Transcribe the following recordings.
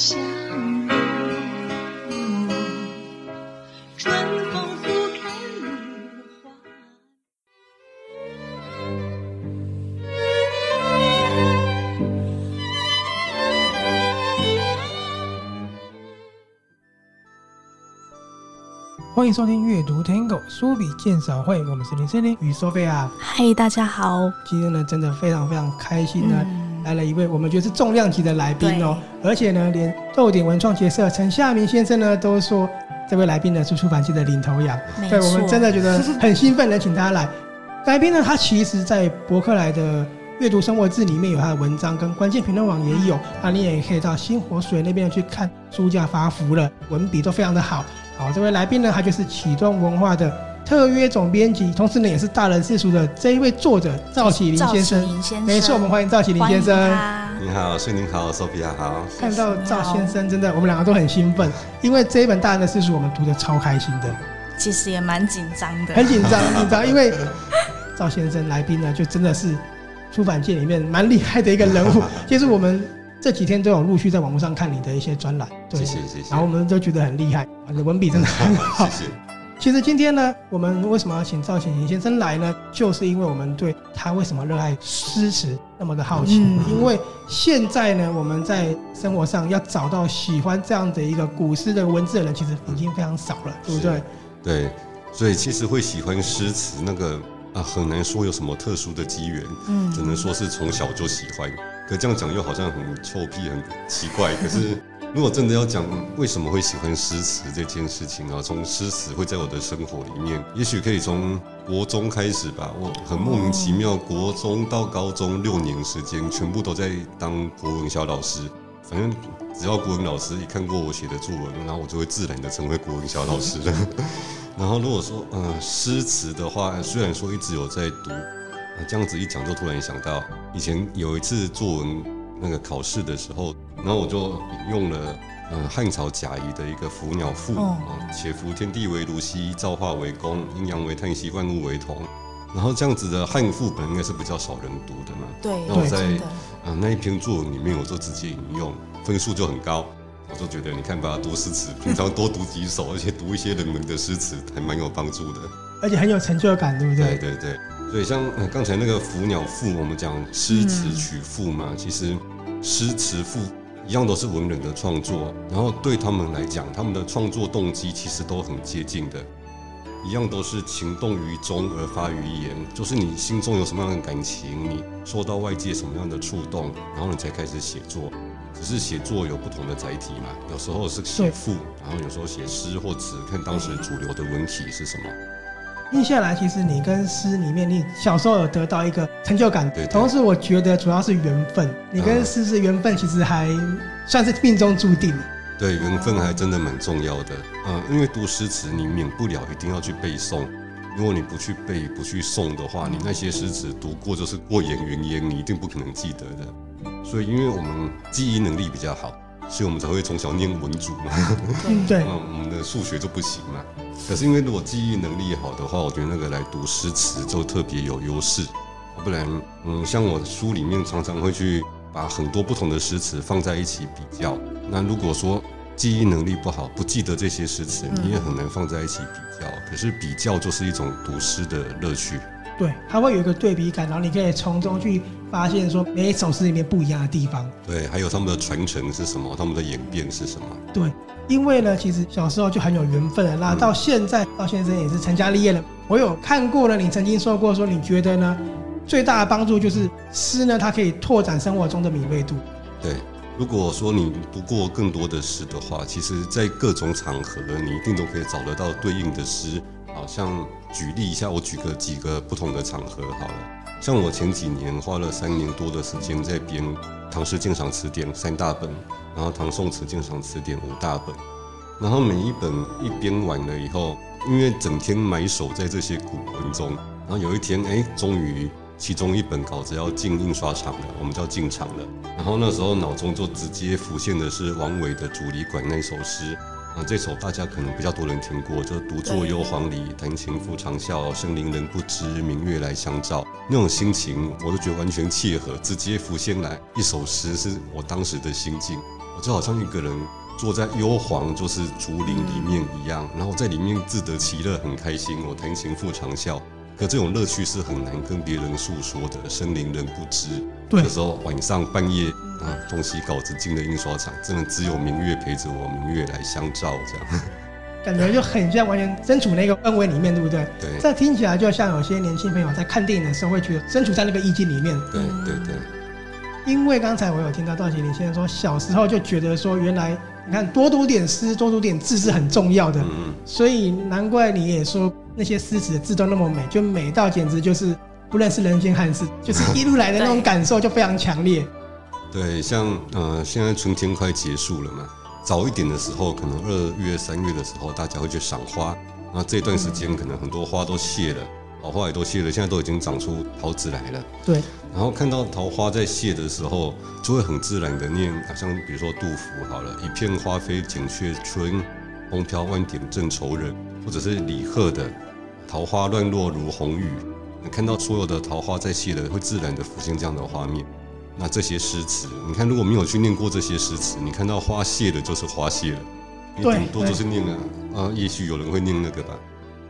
相遇。春风拂开落花。欢迎收听阅读 Tango 书笔鉴赏会，我们是林森林与 Sophia。嗨，大家好！今天呢，真的非常非常开心呢，嗯来了一位我们觉得是重量级的来宾哦，而且呢，连逗点文创结社陈夏明先生呢都说这位来宾呢是出版界的领头羊，没对我们真的觉得很兴奋，能请他来。来宾呢，他其实在博客来的阅读生活志里面有他的文章，跟关键评论网也有，那你也可以到新火水那边去看书架发福了，文笔都非常的好。好，这位来宾呢，他就是启动文化的特约总编辑，同时呢也是大人世俗的这一位作者赵启林先生。赵启麟先生没错，我们欢迎赵启林先生。你好，睡您好，Sophia 好。看到赵先生，真的我们两个都很兴奋，因为这一本大人的世俗我们读的超开心的，其实也蛮紧张的，很紧张，很紧张，因为赵先生来宾呢，就真的是出版界里面蛮厉害的一个人物。其实我们这几天都有陆续在网络上看你的一些专栏，对，谢谢谢谢然后我们都觉得很厉害，你的文笔真的很好。谢谢。其实今天呢，我们为什么要请赵显贤先生来呢？就是因为我们对他为什么热爱诗词那么的好奇。嗯因为现在呢，我们在生活上要找到喜欢这样的一个古诗的文字的人，其实已经非常少了，对不对？对，所以其实会喜欢诗词那个啊，很难说有什么特殊的机缘，嗯只能说是从小就喜欢。可这样讲又好像很臭屁，很奇怪。可是如果真的要讲为什么会喜欢诗词这件事情啊，从诗词会在我的生活里面，也许可以从国中开始吧。我很莫名其妙，国中到高中六年时间，全部都在当国文小老师。反正只要国文老师一看过我写的作文，然后我就会自然的成为国文小老师了。然后如果说嗯诗词的话，虽然说一直有在读。这样子一讲，就突然想到以前有一次作文那个考试的时候，然后我就引用了嗯汉朝贾谊的一个《伏鸟赋》哦啊，且夫天地为炉兮，造化为公，阴阳为叹息，万物为同。然后这样子的汉赋本应该是比较少人读的嘛。对，那我在真的啊那一篇作文里面，我就直接引用，分数就很高。我就觉得你看吧，读诗词，平常多读几首，而且读一些冷门的诗词，还蛮有帮助的。而且很有成就感，对不对？对对对。所以像刚才那个《伏鸟赋》，我们讲诗词曲赋嘛，其实诗词赋一样都是文人的创作，然后对他们来讲，他们的创作动机其实都很接近的，一样都是情动于中而发于言，就是你心中有什么样的感情，你受到外界什么样的触动，然后你才开始写作。只是写作有不同的载体嘛，有时候是写赋，然后有时候写诗或词，看当时主流的文体是什么。听下来，其实你跟诗里面，你小时候有得到一个成就感，对对同时我觉得主要是缘分。你跟诗是缘分，其实还算是命中注定的。对，缘分还真的蛮重要的。嗯，因为读诗词，你免不了一定要去背诵。如果你不去背、不去诵的话，你那些诗词读过就是过眼云烟，你一定不可能记得的。所以，因为我们记忆能力比较好，所以我们才会从小念文组嘛。嗯，对。嗯，我们的数学就不行嘛。可是因为如果记忆能力好的话，我觉得那个来读诗词就特别有优势。不然，嗯，像我书里面常常会去把很多不同的诗词放在一起比较。那如果说记忆能力不好，不记得这些诗词，你也很难放在一起比较。可是比较就是一种读诗的乐趣。对，它会有一个对比感，然后你可以从中去发现说每一首诗里面不一样的地方。对，还有他们的传承是什么，他们的演变是什么。对，因为呢，其实小时候就很有缘分了。那到现在，赵先生也是成家立业了。我有看过了，你曾经说过说，你觉得呢，最大的帮助就是诗呢，它可以拓展生活中的敏锐度。对，如果说你读过更多的诗的话，其实在各种场合，你一定都可以找得到对应的诗。好像举例一下，我举个几个不同的场合好了。像我前几年花了三年多的时间在编《唐诗鉴赏词典》三大本，然后《唐宋词鉴赏词典》五大本，然后每一本一编完了以后，因为整天埋首在这些古文中，然后有一天，哎，终于其中一本稿子要进印刷厂了，我们就要进厂了。然后那时候脑中就直接浮现的是王维的《竹里馆》那首诗。这首大家可能比较多人听过，就独坐幽篁里，弹琴复长啸，深林人不知，明月来相照。那种心情，我都觉得完全契合，直接浮现来一首诗，是我当时的心境。我就好像一个人坐在幽篁，就是竹林里面一样，然后在里面自得其乐，很开心。我弹琴复长啸，可这种乐趣是很难跟别人诉说的，生灵人不知。对，有时候晚上半夜啊，东西稿子进了印刷厂，真的只有明月陪着我，明月来相照，这样。感觉就很像完全身处那个氛围里面，对不对？对。这听起来就像有些年轻朋友在看电影的时候会觉得身处在那个意境里面。对对对。因为刚才我有听到段麒麟先生说，小时候就觉得说，原来你看多读点诗，多读点字是很重要的。嗯。所以难怪你也说那些诗词的字都那么美，就美到简直就是不认识人间汉事，就是一路来的那种感受就非常强烈。对，像呃，现在春天快结束了嘛。早一点的时候，可能二月、三月的时候，大家会去赏花。那这段时间，可能很多花都谢了，老花也都谢了，现在都已经长出桃子来了。对。然后看到桃花在谢的时候，就会很自然的念，好像比如说杜甫好了，“一片花飞锦夹春，风飘万点正愁人”，或者是李贺的“桃花乱落如红雨”。你看到所有的桃花在谢了，会自然的浮现这样的画面。那这些诗词，你看，如果没有去念过这些诗词，你看到花谢了就是花谢了，你顶多就是念了啊。也许有人会念那个吧，“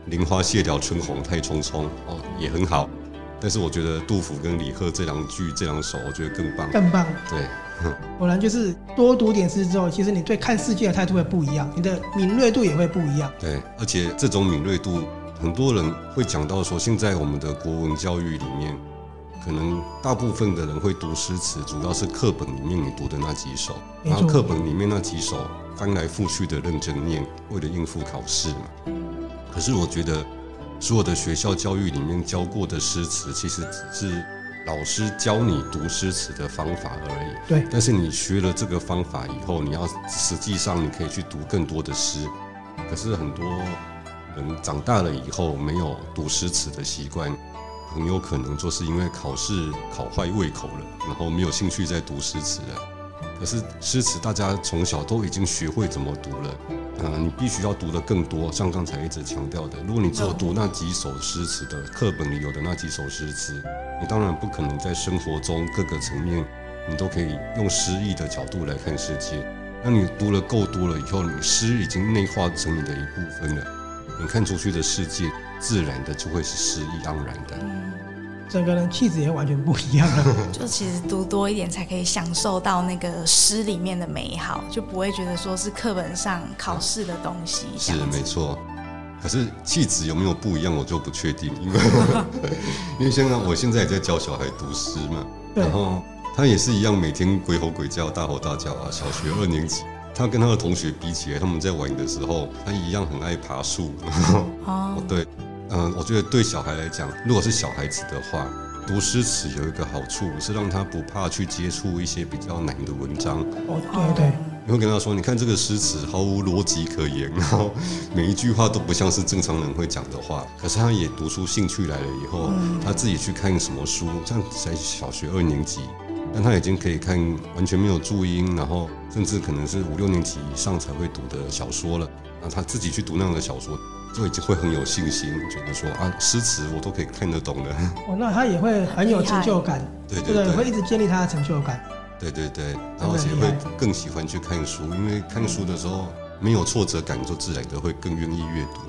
林花谢了春红太匆匆”，哦，也很好。但是我觉得杜甫跟李贺这两句这两首，我觉得更棒，更棒。对，果然就是多读点诗之后，其实你对看世界的态度会不一样，你的敏锐度也会不一样。对，而且这种敏锐度，很多人会讲到说，现在我们的国文教育里面。可能大部分的人会读诗词，主要是课本里面你读的那几首，然后课本里面那几首翻来覆去的认真念，为了应付考试嘛。可是我觉得，所有的学校教育里面教过的诗词，其实只是老师教你读诗词的方法而已。对。但是你学了这个方法以后，你要实际上你可以去读更多的诗。可是很多人长大了以后，没有读诗词的习惯。很有可能就是因为考试考坏胃口了，然后没有兴趣再读诗词了。可是诗词大家从小都已经学会怎么读了，啊，你必须要读得更多。像刚才一直强调的，如果你只有读那几首诗词的课本里有的那几首诗词，你当然不可能在生活中各个层面你都可以用诗意的角度来看世界。那你读了够多了以后，你诗已经内化成你的一部分了，你看出去的世界。自然的就会是诗意盎然的，整个人气质也完全不一样了。就其实读多一点，才可以享受到那个诗里面的美好，就不会觉得说是课本上考试的东西。是没错，可是气质有没有不一样，我就不确定，因为 因为现在我现在也在教小孩读诗嘛，然后他也是一样，每天鬼吼鬼叫、大吼大叫啊。小学二年级。他跟他的同学比起来，他们在玩的时候，他一样很爱爬树。哦，对，嗯，我觉得对小孩来讲，如果是小孩子的话，读诗词有一个好处是让他不怕去接触一些比较难的文章。哦，对对。你会跟他说：“你看这个诗词毫无逻辑可言，然后每一句话都不像是正常人会讲的话。”可是他也读出兴趣来了以后，他自己去看什么书，像才小学二年级。但他已经可以看完全没有注音，然后甚至可能是五六年级以上才会读的小说了。那他自己去读那样的小说，就已经会很有信心，觉得说啊，诗词我都可以看得懂的。哦，那他也会很有成就感，对对对，会一直建立他的成就感。对对对，然后而且会更喜欢去看书，因为看书的时候没有挫折感，就自然的会更愿意阅读。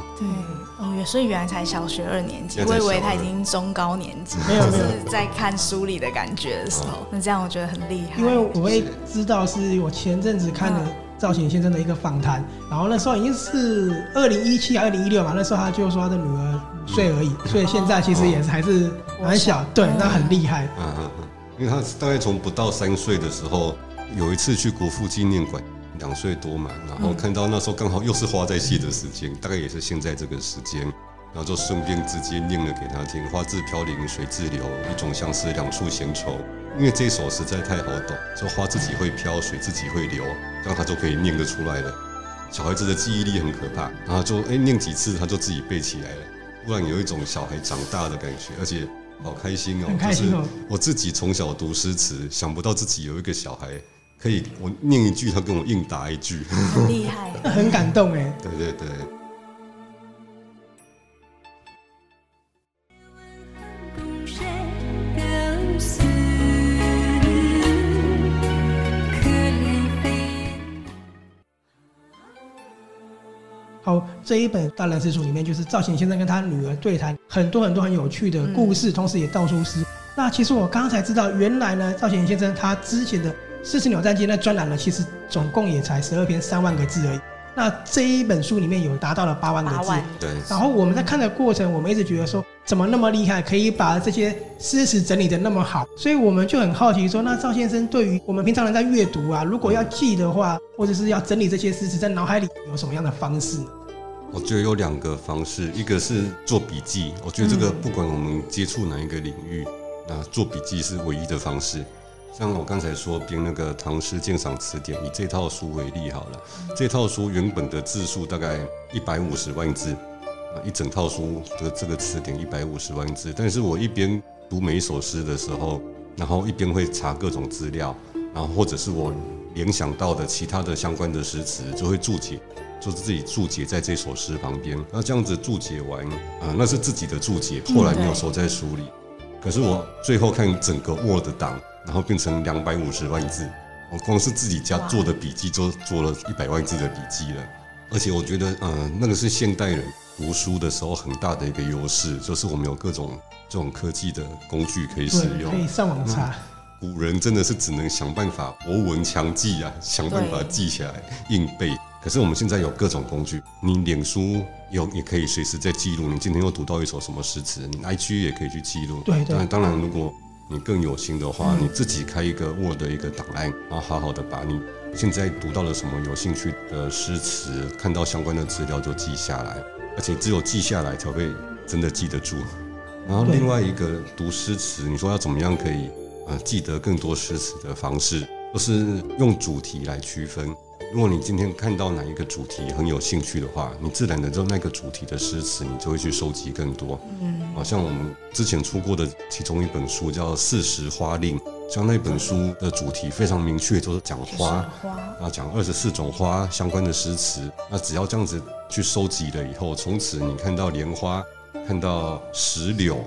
对，哦，所以原来才小学二年级，我以为他已经中高年级，没有没有。在看书里的感觉的时候，那这样我觉得很厉害。因为我会知道，是我前阵子看了赵显先生的一个访谈，然后那时候已经是二零一七、二零一六嘛，那时候他就说他的女儿五岁而已，所以现在其实也是还是蛮小，对，那很厉害。嗯嗯嗯，因为他大概从不到三岁的时候，有一次去国父纪念馆。两岁多嘛，然后看到那时候刚好又是花在戏的时间，大概也是现在这个时间，然后就顺便直接念了给他听：“花自飘零水自流，一种相思，两处闲愁。”因为这首实在太好懂，就花自己会飘，水自己会流，这样他就可以念得出来了。小孩子的记忆力很可怕，然后就哎念几次他就自己背起来了，突然有一种小孩长大的感觉，而且好开心哦！很开心哦！我自己从小读诗词，想不到自己有一个小孩。可以，我念一句，他跟我应答一句，很厉害，很感动哎。对对对。好，这一本《大人之书》里面，就是赵贤先生跟他女儿对谈很多很多很有趣的故事，同时也道出诗。那其实我刚才知道，原来呢，赵贤先生他之前的诗词鸟战记》那专栏呢，其实总共也才十二篇三万个字而已。那这一本书里面有达到了八万个字，对。然后我们在看的过程，我们一直觉得说，怎么那么厉害，可以把这些诗词整理的那么好？所以我们就很好奇说，那赵先生对于我们平常人在阅读啊，如果要记的话，或者是要整理这些诗词在脑海里有什么样的方式呢？我觉得有两个方式，一个是做笔记。我觉得这个不管我们接触哪一个领域，那做笔记是唯一的方式。像我刚才说编那个《唐诗鉴赏词典》，以这套书为例好了。这套书原本的字数大概一百五十万字，啊，一整套书的这个词典一百五十万字。但是我一边读每一首诗的时候，然后一边会查各种资料，然后或者是我联想到的其他的相关的诗词，就会注解，就是自己注解在这首诗旁边。那这样子注解完，啊，那是自己的注解，后来没有收在书里。可是我最后看整个 Word 档。然后变成两百五十万字，我光是自己家做的笔记就做了一百万字的笔记了。而且我觉得，嗯，那个是现代人读书的时候很大的一个优势，就是我们有各种这种科技的工具可以使用，可以上网查。古人真的是只能想办法博闻强记啊，想办法记起来硬背。可是我们现在有各种工具，你脸书有也可以随时在记录，你今天又读到一首什么诗词，你 IG 也可以去记录。对对。当然，如果你更有心的话，你自己开一个 Word 的一个档案，然后好好的把你现在读到了什么有兴趣的诗词，看到相关的资料就记下来，而且只有记下来才会真的记得住。然后另外一个读诗词，你说要怎么样可以呃记得更多诗词的方式，就是用主题来区分。如果你今天看到哪一个主题很有兴趣的话，你自然的就那个主题的诗词，你就会去收集更多。嗯，好像我们之前出过的其中一本书叫《四时花令》，像那本书的主题非常明确，就是讲花，啊，讲二十四种花相关的诗词。那只要这样子去收集了以后，从此你看到莲花，看到石榴，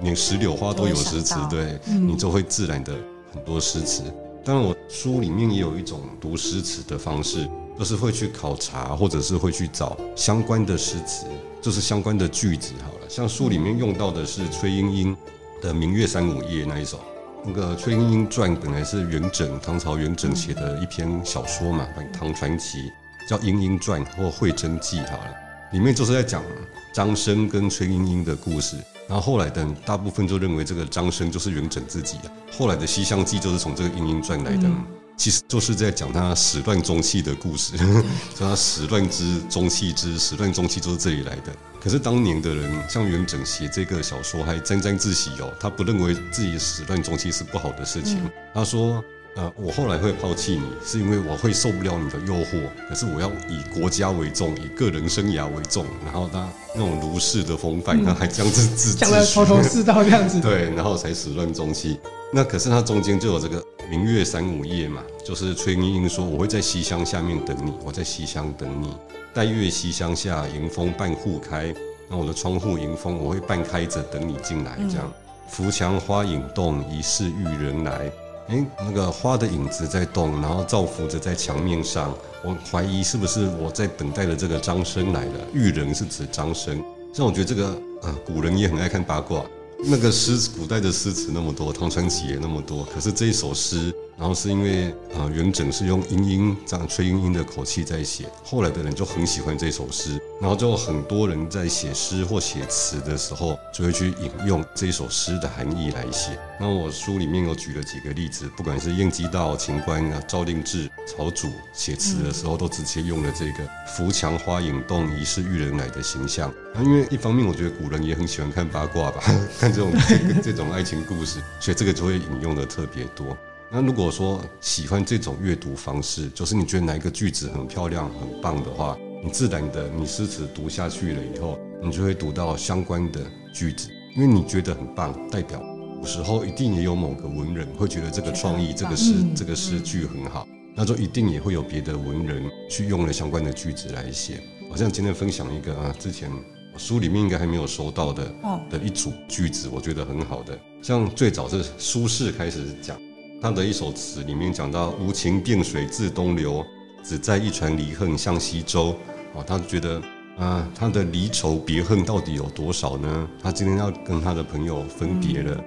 连石榴花都有诗词，对，你就会自然的很多诗词。当然，我书里面也有一种读诗词的方式，就是会去考察，或者是会去找相关的诗词，就是相关的句子。好了，像书里面用到的是崔莺莺的《明月三五夜》那一首。那个《崔莺莺传》本来是元稹，唐朝元稹写的一篇小说嘛，唐传奇，叫《莺莺传》或《会真记》好了，里面就是在讲张生跟崔莺莺的故事。然后后来的大部分就认为这个张生就是元稹自己啊。后来的《西厢记》就是从这个《莺莺传》来的，其实就是在讲他始乱终弃的故事，说他始乱之终弃之，始乱终弃就是这里来的。可是当年的人像元稹写这个小说还沾沾自喜哦，他不认为自己始乱终弃是不好的事情，他说。呃，我后来会抛弃你，是因为我会受不了你的诱惑。可是我要以国家为重，以个人生涯为重。然后他那种儒士的风范，他还这样子自讲的头头是道这样子。对，然后才始乱终弃。那可是他中间就有这个明月三五夜嘛，就是崔莺莺说我会在西厢下面等你，我在西厢等你。待月西厢下，迎风半户开。那我的窗户迎风，我会半开着等你进来。这样，扶墙花影动，疑是玉人来。哎，那个花的影子在动，然后照拂着在墙面上。我怀疑是不是我在等待的这个张生来了？玉人是指张生。像我觉得这个，呃，古人也很爱看八卦。那个诗，古代的诗词那么多，唐传奇也那么多，可是这一首诗，然后是因为呃元稹是用莺英这样崔莺英的口气在写，后来的人就很喜欢这首诗，然后就很多人在写诗或写词的时候，就会去引用这首诗的含义来写。那我书里面有举了几个例子，不管是晏几道、秦观啊、赵令志、曹祖写词的时候，都直接用了这个“扶墙花影动，疑是玉人来”的形象。那因为一方面，我觉得古人也很喜欢看八卦吧，看这种这，这种爱情故事，所以这个就会引用的特别多。那如果说喜欢这种阅读方式，就是你觉得哪一个句子很漂亮、很棒的话，你自然的你诗词读下去了以后，你就会读到相关的句子，因为你觉得很棒，代表古时候一定也有某个文人会觉得这个创意、这个诗、这个诗句很好，那就一定也会有别的文人去用了相关的句子来写。好像今天分享一个啊，之前。书里面应该还没有收到的的一组句子，我觉得很好的。像最早是苏轼开始讲他的一首词，里面讲到“无情便水自东流，只在一船离恨向西洲”。啊，他觉得啊，他的离愁别恨到底有多少呢？他今天要跟他的朋友分别了。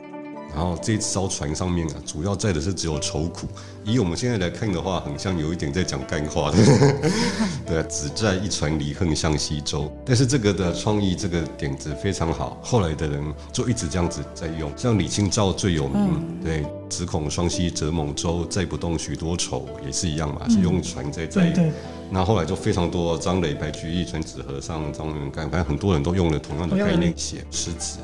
然后这艘船上面啊，主要载的是只有愁苦。以我们现在来看的话，很像有一点在讲干话的。对啊，只载一船离恨向西洲。但是这个的创意，这个点子非常好。后来的人就一直这样子在用。像李清照最有名，嗯、对，只恐双溪舴猛舟，载不动许多愁，也是一样嘛，是用船在载。对。那后来就非常多，张磊、白居易、传子和尚、张文干，反正很多人都用了同样的概念写诗词。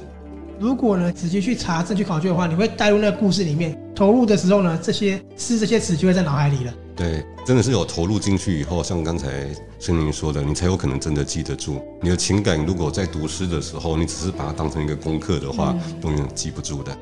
如果呢，直接去查证、据考据的话，你会带入那个故事里面，投入的时候呢，这些诗、这些词就会在脑海里了。对，真的是有投入进去以后，像刚才圣灵说的，你才有可能真的记得住。你的情感如果在读诗的时候，你只是把它当成一个功课的话，永远记不住的。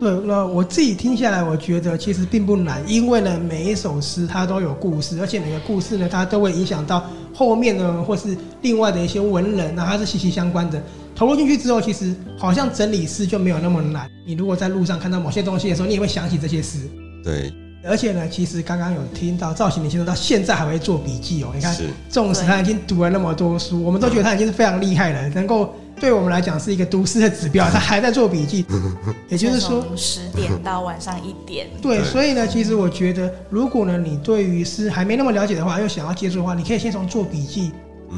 对，那我自己听下来，我觉得其实并不难，因为呢，每一首诗它都有故事，而且每个故事呢，它都会影响到后面呢，或是另外的一些文人，那它是息息相关的。投入进去之后，其实好像整理诗就没有那么难。你如果在路上看到某些东西的时候，你也会想起这些诗。对。而且呢，其实刚刚有听到赵心凌先生到现在还会做笔记哦。你看，纵使他已经读了那么多书，我们都觉得他已经是非常厉害了，能够对我们来讲是一个读诗的指标。他还在做笔记，也就是说，十点到晚上一点。对，所以呢，其实我觉得，如果呢你对于诗还没那么了解的话，又想要接触的话，你可以先从做笔记。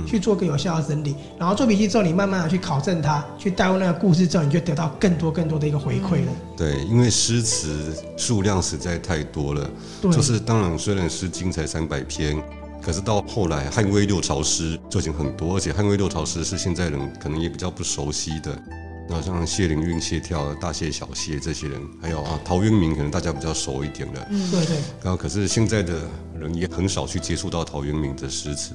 去做个有效的整理，然后做笔记之后，你慢慢的去考证它，去带入那个故事之后，你就得到更多更多的一个回馈了。对，因为诗词数量实在太多了，对就是当然虽然《诗经》才三百篇，可是到后来汉魏六朝诗就已经很多，而且汉魏六朝诗是现在人可能也比较不熟悉的，那像谢灵运、谢眺、大谢、小谢这些人，还有啊陶渊明，可能大家比较熟一点了。嗯，对对。然后可是现在的人也很少去接触到陶渊明的诗词。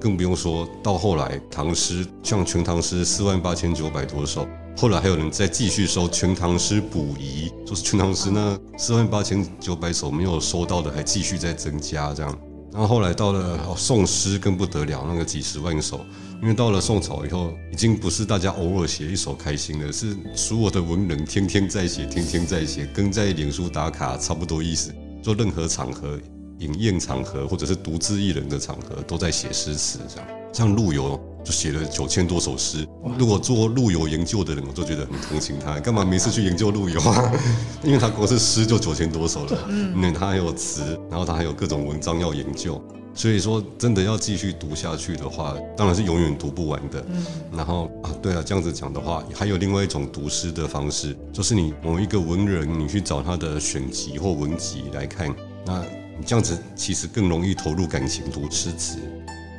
更不用说到后来，唐诗像《全唐诗》四万八千九百多首，后来还有人再继续收《全唐诗补遗》，就是《全唐诗》那四万八千九百首没有收到的，还继续在增加这样。然后后来到了宋诗更不得了，那个几十万首，因为到了宋朝以后，已经不是大家偶尔写一首开心的，是所有的文人天天在写，天天在写，跟在脸书打卡差不多意思，做任何场合。饮宴场合，或者是独自一人的场合，都在写诗词，这样。像陆游就写了九千多首诗。如果做陆游研究的人，我都觉得很同情他，干嘛没事去研究陆游啊？因为他光是诗就九千多首了，因为他还有词，然后他还有各种文章要研究。所以说，真的要继续读下去的话，当然是永远读不完的。然后啊，对啊，这样子讲的话，还有另外一种读诗的方式，就是你某一个文人，你去找他的选集或文集来看，那。这样子其实更容易投入感情读诗词。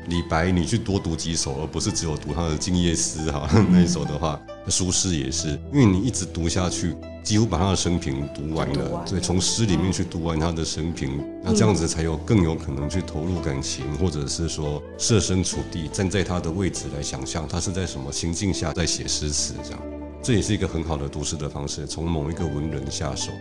李白，你去多读几首，而不是只有读他的《静夜思》哈 那一首的话。苏轼也是，因为你一直读下去，几乎把他的生平读完了。对，从诗里面去读完他的生平，那这样子才有更有可能去投入感情，或者是说设身处地站在他的位置来想象他是在什么情境下在写诗词，这样，这也是一个很好的读诗的方式，从某一个文人下手。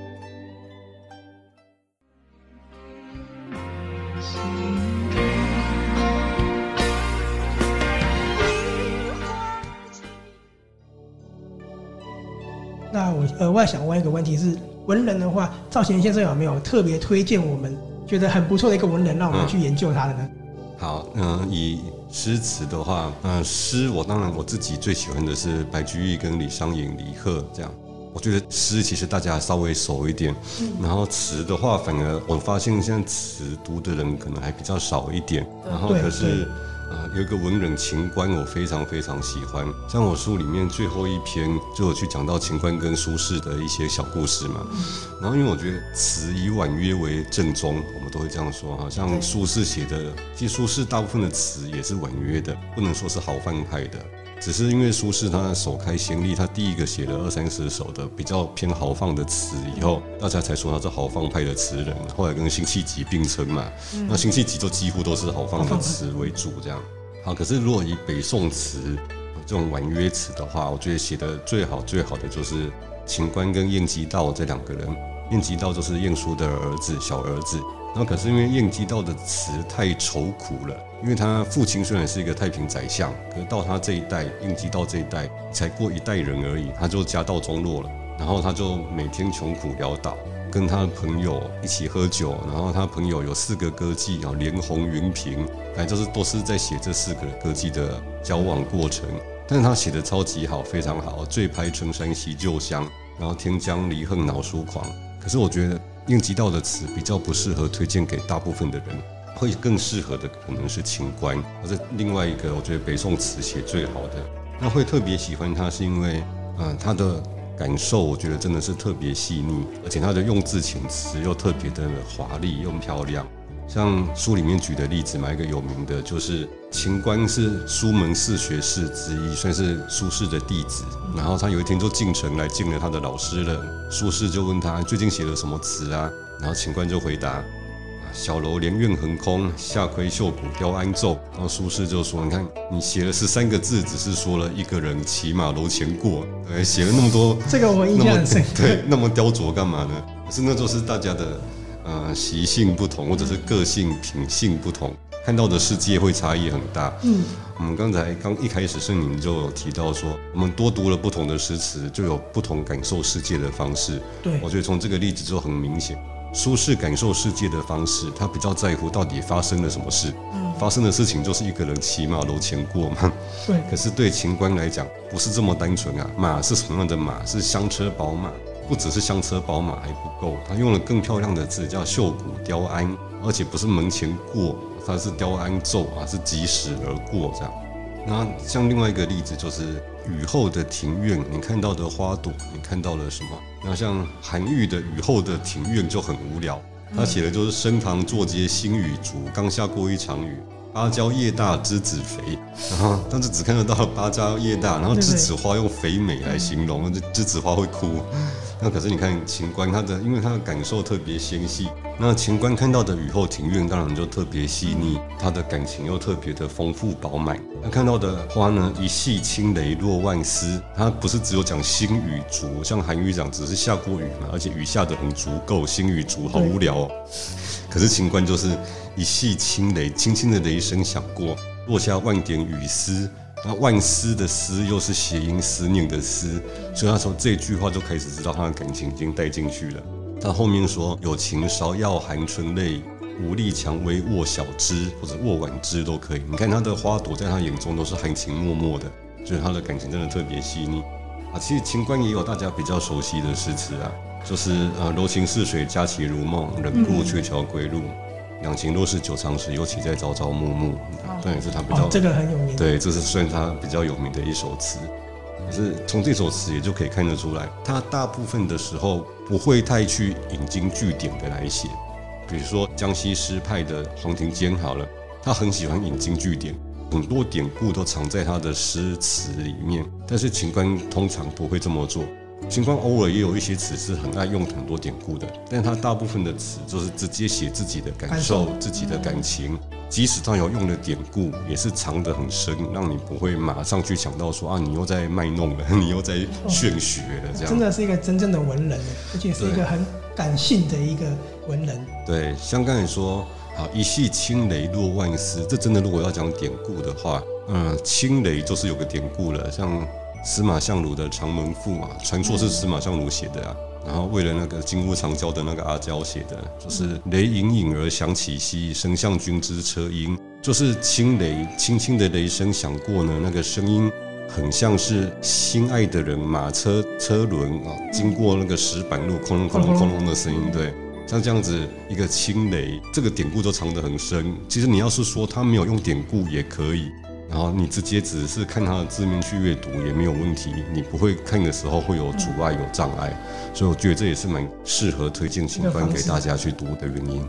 那我额外想问一个问题是：文人的话，赵贤先生有没有特别推荐我们觉得很不错的一个文人，让我们去研究他的呢？好，嗯，以诗词的话，嗯，诗我当然我自己最喜欢的是白居易跟李商隐、李贺这样。我觉得诗其实大家稍微熟一点，然后词的话，反而我发现现在词读的人可能还比较少一点，然后可是。啊，有一个文人秦观，我非常非常喜欢。像我书里面最后一篇，就有去讲到秦观跟苏轼的一些小故事嘛。然后，因为我觉得词以婉约为正宗，我们都会这样说。哈，像苏轼写的，其实苏轼大部分的词也是婉约的，不能说是豪放派的。只是因为苏轼他首开先例，他第一个写了二三十首的比较偏豪放的词，以后大家才说他是豪放派的词人。后来跟辛弃疾并称嘛，那辛弃疾就几乎都是豪放的词为主，这样。好，可是如果以北宋词这种婉约词的话，我觉得写的最好最好的就是秦观跟晏几道这两个人。晏几道就是晏殊的儿子，小儿子。然后可是因为晏几道的词太愁苦了，因为他父亲虽然是一个太平宰相，可是到他这一代，晏几道这一代才过一代人而已，他就家道中落了，然后他就每天穷苦潦倒。跟他的朋友一起喝酒，然后他朋友有四个歌妓啊，连红云萍，反正就是都是在写这四个歌妓的交往过程。但是他写的超级好，非常好。醉拍春衫袭旧香，然后天将离恨恼书狂。可是我觉得应急到的词比较不适合推荐给大部分的人，会更适合的可能是秦观。而是另外一个，我觉得北宋词写最好的。那会特别喜欢它，是因为，嗯、呃，他的。感受我觉得真的是特别细腻，而且它的用字遣词又特别的华丽又漂亮。像书里面举的例子嘛，一个有名的就是秦观是苏门四学士之一，算是苏轼的弟子。然后他有一天就进城来见了他的老师了，苏轼就问他最近写了什么词啊？然后秦观就回答。小楼连苑横空，下窥绣骨雕鞍骤。然后苏轼就说：“你看，你写了十三个字，只是说了一个人骑马楼前过，对，写了那么多，这个我印象很深。对，那么 雕琢干嘛呢？可是那就是大家的呃习性不同，或者是个性品性不同，看到的世界会差异很大。嗯，我们刚才刚一开始圣宁就有提到说，我们多读了不同的诗词，就有不同感受世界的方式。对，我觉得从这个例子就很明显。”苏轼感受世界的方式，他比较在乎到底发生了什么事。嗯，发生的事情就是一个人骑马楼前过嘛。对。可是对秦观来讲，不是这么单纯啊。马是什么样的马？是香车宝马，不只是香车宝马还不够，他用了更漂亮的字，叫秀骨雕鞍，而且不是门前过，它是雕鞍奏啊，是疾驶而过这样。那像另外一个例子就是。雨后的庭院，你看到的花朵，你看到了什么？那像韩愈的《雨后的庭院》就很无聊，他写的就是升堂作街新雨足，刚下过一场雨，芭蕉叶大栀子肥，然后但是只看得到芭蕉叶大，然后栀子花用肥美来形容，这栀子花会哭。那可是你看秦观他的，因为他的感受特别纤细。那秦观看到的雨后庭院，当然就特别细腻，他的感情又特别的丰富饱满。他看到的花呢，一夕轻雷落万丝，他不是只有讲星雨足，像韩愈讲只是下过雨嘛，而且雨下得很足够，星雨足好无聊哦。可是秦观就是一夕轻雷，轻轻的雷声响过，落下万点雨丝。那万丝的丝又是谐音思念的思，所以他从这句话就开始知道他的感情已经带进去了。他后面说：“有情芍药含春泪，无力蔷薇握小枝，或者握晚枝都可以。”你看他的花朵在他眼中都是含情脉脉的，所以他的感情真的特别细腻啊。其实秦观也有大家比较熟悉的诗词啊，就是呃“柔情似水，佳期如梦，忍顾鹊桥归路。”两情若是久长时，尤其在朝朝暮暮。但也是他比较、哦、这个很有名。对，这是算他比较有名的一首词。可是从这首词也就可以看得出来，他大部分的时候不会太去引经据典的来写。比如说江西诗派的黄庭坚好了，他很喜欢引经据典，很多典故都藏在他的诗词里面。但是秦观通常不会这么做。秦观偶尔也有一些词是很爱用很多典故的，但他大部分的词就是直接写自己的感受、自己的感情。即使他有用的典故，也是藏得很深，让你不会马上去想到说啊，你又在卖弄了，你又在炫学了，这样。真的是一个真正的文人，而且是一个很感性的一个文人。对，像刚才说啊，一系青雷落万丝，这真的如果要讲典故的话，嗯，青雷就是有个典故了，像。司马相如的《长门赋》嘛，传说是司马相如写的啊。然后为了那个金屋藏娇的那个阿娇写的，就是雷隐隐而响起兮，丞相军之车音，就是轻雷，轻轻的雷声响过呢，那个声音很像是心爱的人马车车轮啊经过那个石板路，哐隆哐隆哐隆的声音。对，像这样子一个轻雷，这个典故都藏得很深。其实你要是说他没有用典故也可以。然后你直接只是看它的字面去阅读也没有问题，你不会看的时候会有阻碍、有障碍，所以我觉得这也是蛮适合推荐新番给大家去读的原因。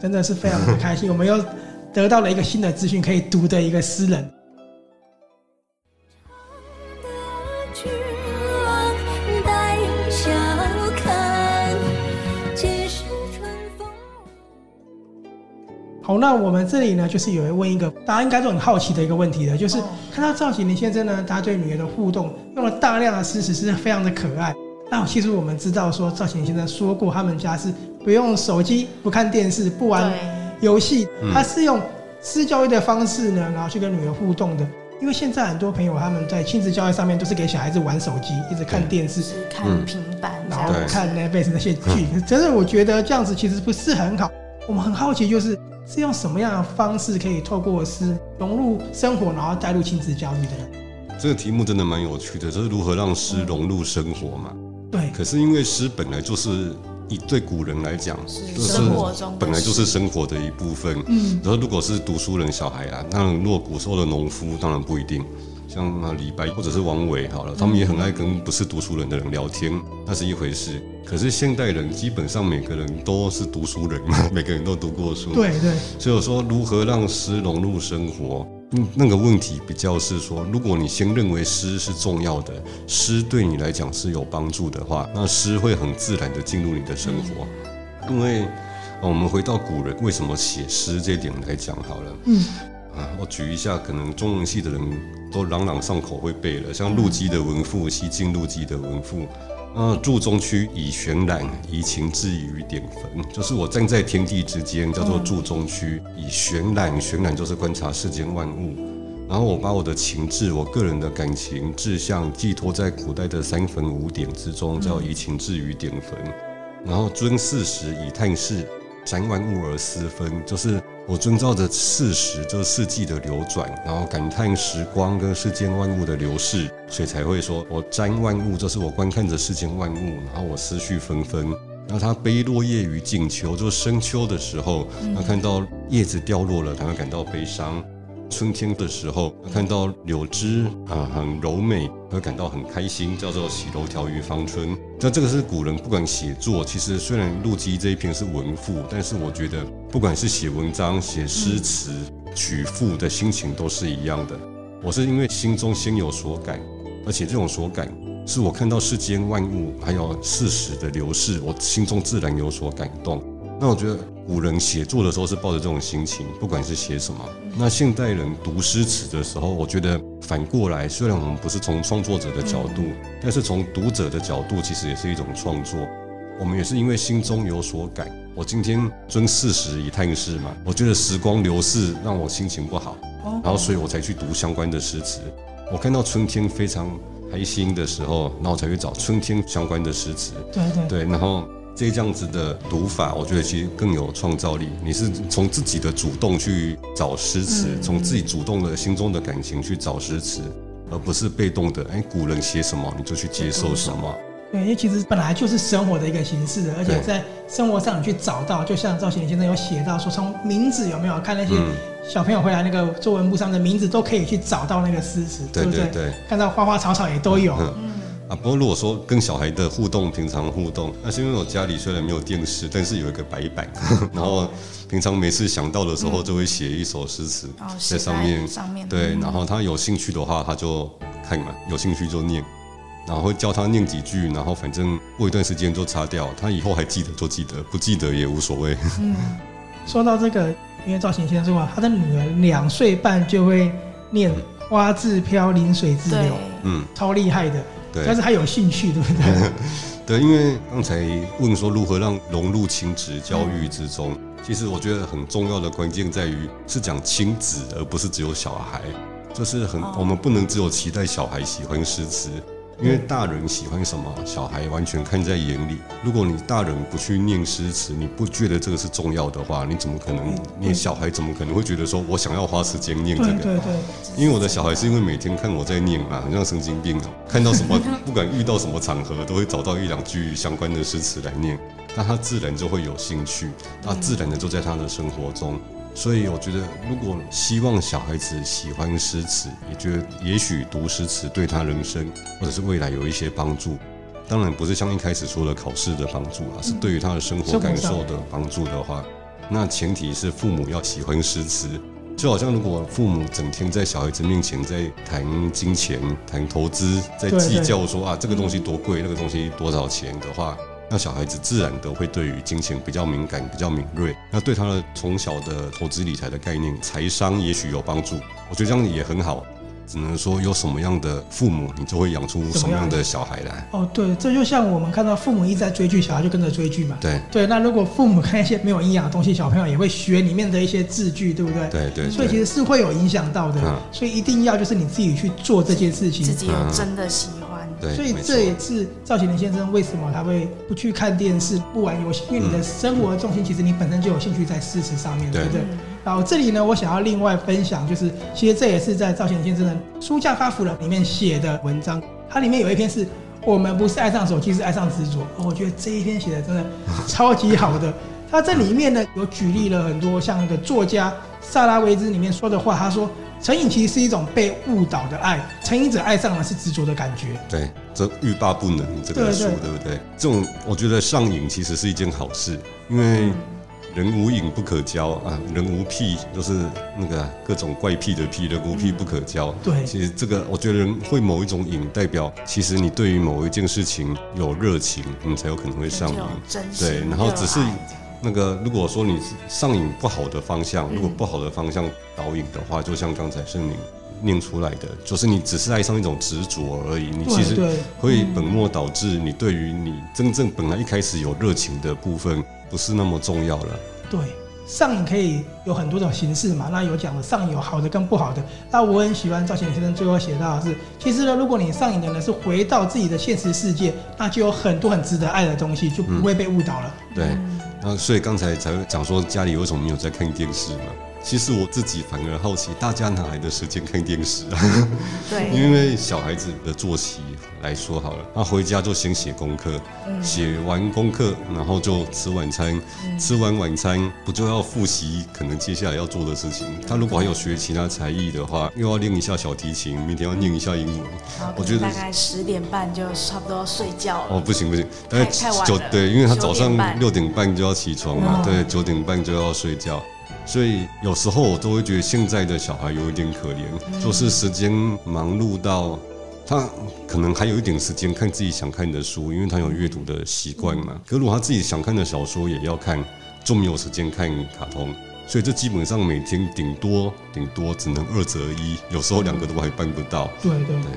真的是非常的开心，我们又得到了一个新的资讯，可以读的一个诗人。好，那我们这里呢，就是有人问一个大家应该都很好奇的一个问题的，就是看到赵启林先生呢，他对女儿的互动用了大量的诗词，是非常的可爱。那其实我们知道说，赵启林先生说过，他们家是不用手机、不看电视、不玩游戏，他是用私教育的方式呢，然后去跟女儿互动的。因为现在很多朋友他们在亲子教育上面都是给小孩子玩手机，一直看电视，是看平板，然后看 Netflix 那些剧。真的，我觉得这样子其实不是很好。我们很好奇，就是是用什么样的方式可以透过诗融入生活，然后带入亲子教育的呢？这个题目真的蛮有趣的，就是如何让诗融入生活嘛。对。可是因为诗本来就是。以对古人来讲，就是本来就是生活的一部分。嗯，然后如果是读书人小孩啊，那如果古时候的农夫，当然不一定。像那李白或者是王维，好了，他们也很爱跟不是读书人的人聊天，那是一回事。可是现代人基本上每个人都是读书人嘛，每个人都读过书。对对。所以我说，如何让诗融入生活？嗯，那个问题比较是说，如果你先认为诗是重要的，诗对你来讲是有帮助的话，那诗会很自然的进入你的生活。因为我们回到古人为什么写诗这点来讲好了。嗯。啊，我举一下，可能中文系的人都朗朗上口会背了，像陆机的文赋，西晋陆机的文赋。啊，柱中区以悬览，移情志于点焚。就是我站在天地之间，叫做柱中区，以悬览，悬览就是观察世间万物。然后我把我的情志，我个人的感情志向寄托在古代的三坟五点之中，叫移情志于点焚。然后尊四时以探世，瞻万物而思分，就是。我遵照着四时，这四季的流转，然后感叹时光跟世间万物的流逝，所以才会说我瞻万物，就是我观看着世间万物，然后我思绪纷纷。那他悲落叶于景秋，就深秋的时候，他看到叶子掉落了，他会感到悲伤。春天的时候，看到柳枝啊很柔美，会感到很开心，叫做喜楼条于芳春。那这个是古人不管写作，其实虽然陆机这一篇是文赋，但是我觉得不管是写文章、写诗词、曲赋的心情都是一样的。我是因为心中先有所感，而且这种所感是我看到世间万物还有事实的流逝，我心中自然有所感动。那我觉得古人写作的时候是抱着这种心情，不管是写什么。那现代人读诗词的时候，我觉得反过来，虽然我们不是从创作者的角度，但是从读者的角度，其实也是一种创作。我们也是因为心中有所感。我今天遵四时以探世嘛，我觉得时光流逝让我心情不好，然后所以我才去读相关的诗词。我看到春天非常开心的时候，那我才去找春天相关的诗词。对对对，然后。这这样子的读法，我觉得其实更有创造力。你是从自己的主动去找诗词，从自己主动的心中的感情去找诗词，而不是被动的。哎，古人写什么你就去接受什么。对，因为其实本来就是生活的一个形式，而且在生活上你去找到，就像赵显先生有写到说，从名字有没有看那些小朋友回来那个作文簿上的名字，都可以去找到那个诗词，对不对？对对对，看到花花草草也都有。嗯啊，不过如果说跟小孩的互动，平常互动，那是因为我家里虽然没有电视，但是有一个白板，然后平常每次想到的时候，就会写一首诗词在上面。上面对，然后他有兴趣的话，他就看嘛，有兴趣就念，然后会教他念几句，然后反正过一段时间就擦掉，他以后还记得就记得，不记得也无所谓。嗯，说到这个，因为赵显先生说他的女儿两岁半就会念“花自飘，临水自流”，嗯，超厉害的。对，但是他有兴趣，对不对？对，因为刚才问说如何让融入亲子教育之中，嗯、其实我觉得很重要的关键在于是讲亲子，而不是只有小孩。就是很，我们不能只有期待小孩喜欢诗词。因为大人喜欢什么，小孩完全看在眼里。如果你大人不去念诗词，你不觉得这个是重要的话，你怎么可能？你小孩怎么可能会觉得说，我想要花时间念这个？对对对。因为我的小孩是因为每天看我在念嘛，很像神经病啊。看到什么，不管遇到什么场合，都会找到一两句相关的诗词来念，那他自然就会有兴趣，他自然的就在他的生活中。所以我觉得，如果希望小孩子喜欢诗词，也觉得也许读诗词对他人生或者是未来有一些帮助。当然不是像一开始说的考试的帮助啊，是对于他的生活感受的帮助的话，那前提是父母要喜欢诗词。就好像如果父母整天在小孩子面前在谈金钱、谈投资，在计较说啊这个东西多贵，那个东西多少钱的话。那小孩子自然的会对于金钱比较敏感，比较敏锐。那对他的从小的投资理财的概念、财商也许有帮助。我觉得这样也很好。只能说有什么样的父母，你就会养出什么样的小孩来。哦，对，这就像我们看到父母一直在追剧，小孩就跟着追剧嘛。对对，那如果父母看一些没有营养的东西，小朋友也会学里面的一些字句，对不对？对对。所以其实是会有影响到的。嗯。所以一定要就是你自己去做这件事情，自己有真的喜欢。对。所以这也是赵启麟先生为什么他会不去看电视、不玩游戏，因为你的生活的重心其实你本身就有兴趣在诗词上面，对不对？然后这里呢，我想要另外分享，就是其实这也是在赵启麟先生的《书架发福了》里面写的文章。它里面有一篇是“我们不是爱上手机，是爱上执着”。我觉得这一篇写的真的 超级好的。它这里面呢有举例了很多，像那个作家萨拉维兹里面说的话，他说：“成瘾其实是一种被误导的爱，成瘾者爱上的是执着的感觉。”对，这欲罢不能这个书，对，对，对不对？这种我觉得上瘾其实是一件好事，因为。人无瘾不可交啊，人无癖就是那个各种怪癖的癖，人无癖不可交。对，其实这个我觉得人会某一种瘾，代表其实你对于某一件事情有热情，你才有可能会上瘾。对，然后只是那个如果说你上瘾不好的方向，如果不好的方向导引的话，就像刚才圣灵念出来的，就是你只是爱上一种执着而已，你其实会本末倒置，你对于你真正本来一开始有热情的部分。不是那么重要了。对，上瘾可以有很多种形式嘛。那有讲的上瘾有好的跟不好的。那我很喜欢赵先生最后写到的是，其实呢，如果你上瘾的呢是回到自己的现实世界，那就有很多很值得爱的东西，就不会被误导了。嗯、对，那所以刚才才会讲说家里为什么没有在看电视嘛？其实我自己反而好奇，大家哪来的时间看电视啊？对，因为小孩子的作息来说好了，他回家就先写功课，写完功课然后就吃晚餐，吃完晚餐不就要复习可能接下来要做的事情？他如果还有学其他才艺的话，又要练一下小提琴，明天要念一下英文。我觉得大概十点半就差不多要睡觉了。哦，不行不行，大概九对，因为他早上六点半就要起床嘛，对，九点半就要睡觉。所以有时候我都会觉得现在的小孩有一点可怜，就是时间忙碌到他可能还有一点时间看自己想看的书，因为他有阅读的习惯嘛。可如果他自己想看的小说也要看，就没有时间看卡通。所以这基本上每天顶多顶多只能二择一，有时候两个都还办不到。对对对。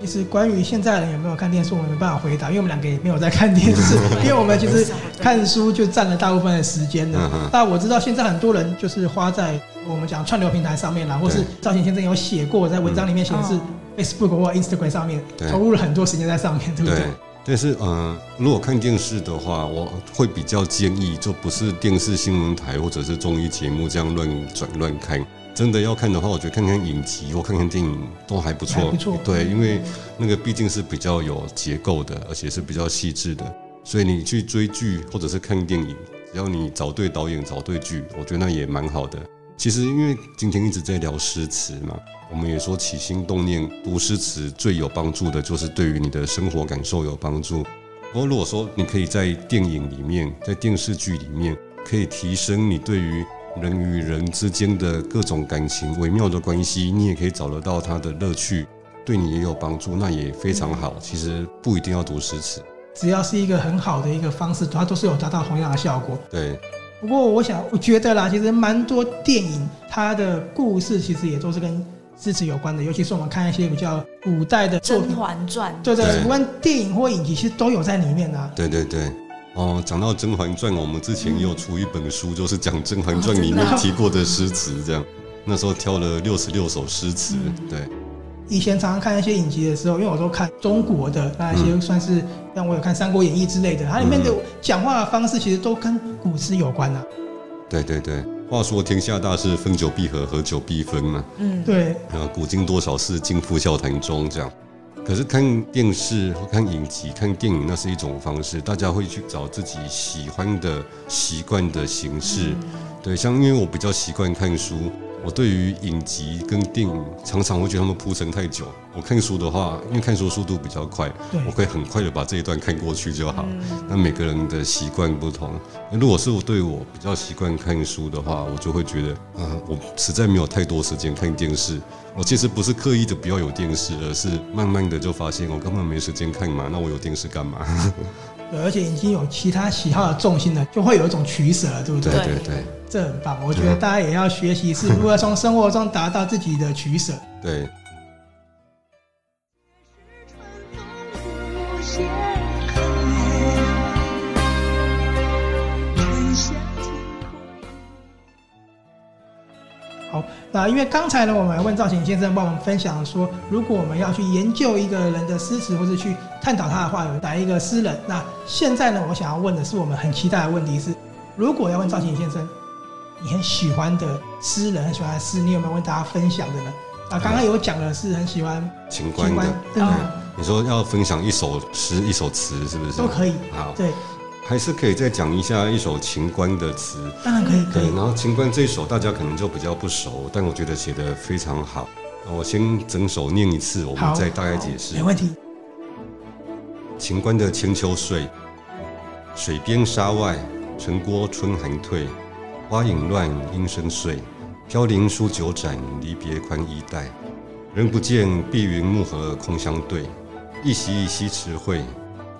其实关于现在人有没有看电视，我们没办法回答，因为我们两个也没有在看电视，因为我们其实看书就占了大部分的时间的。但我知道现在很多人就是花在我们讲串流平台上面啦，或是赵贤先生有写过，在文章里面显示 Facebook 或 Instagram 上面投入了很多时间在上面，对不对？但是，嗯，如果看电视的话，我会比较建议就不是电视新闻台或者是综艺节目这样乱转乱看。真的要看的话，我觉得看看影集或看看电影都还不错。不错，对，因为那个毕竟是比较有结构的，而且是比较细致的。所以你去追剧或者是看电影，只要你找对导演、找对剧，我觉得那也蛮好的。其实因为今天一直在聊诗词嘛，我们也说起心动念读诗词最有帮助的就是对于你的生活感受有帮助。不过如果说你可以在电影里面、在电视剧里面，可以提升你对于人与人之间的各种感情微妙的关系，你也可以找得到它的乐趣，对你也有帮助，那也非常好。其实不一定要读诗词，只要是一个很好的一个方式，它都是有达到同样的效果。对。不过我想，我觉得啦，其实蛮多电影它的故事其实也都是跟诗词有关的，尤其是我们看一些比较古代的，《甄嬛传》。对对，无论电影或影集，其实都有在里面啊。对对对。哦，讲到《甄嬛传》，我们之前也有出一本书，就是讲《甄嬛传》里面提过的诗词，这样。那时候挑了六十六首诗词，对。以前常常看一些影集的时候，因为我都看中国的那一些，算是像我有看《三国演义》之类的，它里面的讲话的方式其实都跟古诗有关啊。对对对，话说天下大事，分久必合，合久必分嘛。嗯，对。呃，古今多少事，尽付笑谈中，这样。可是看电视看影集、看电影，那是一种方式。大家会去找自己喜欢的、习惯的形式。对，像因为我比较习惯看书。我对于影集跟电影常常会觉得他们铺陈太久。我看书的话，因为看书速度比较快，我可以很快的把这一段看过去就好。那每个人的习惯不同。如果是我对我比较习惯看书的话，我就会觉得，嗯，我实在没有太多时间看电视。我其实不是刻意的不要有电视，而是慢慢的就发现我根本没时间看嘛。那我有电视干嘛？对，而且已经有其他喜好的重心了，就会有一种取舍了，对不对？对对对，这很棒。我觉得大家也要学习，是如何从生活中达到自己的取舍。对，那因为刚才呢，我们问赵勤先生帮我们分享说，如果我们要去研究一个人的诗词，或是去探讨他的话，有哪一个诗人？那现在呢，我想要问的是，我们很期待的问题是，如果要问赵勤先生，你很喜欢的诗人，很喜欢的诗，你有没有跟大家分享的呢？啊，刚刚有讲的是很喜欢秦观的，对，你说要分享一首诗、一首词，是不是？都可以。好，对。还是可以再讲一下一首秦观的词，当然可以。对，然后秦观这一首大家可能就比较不熟，但我觉得写得非常好。我先整首念一次，我们再大概解释。没问题。秦观的《千秋岁》：水边沙外，城郭春寒退。花影乱，莺声碎。飘零书九盏，离别宽衣带。人不见，碧云暮河空相对。一夕西辞会，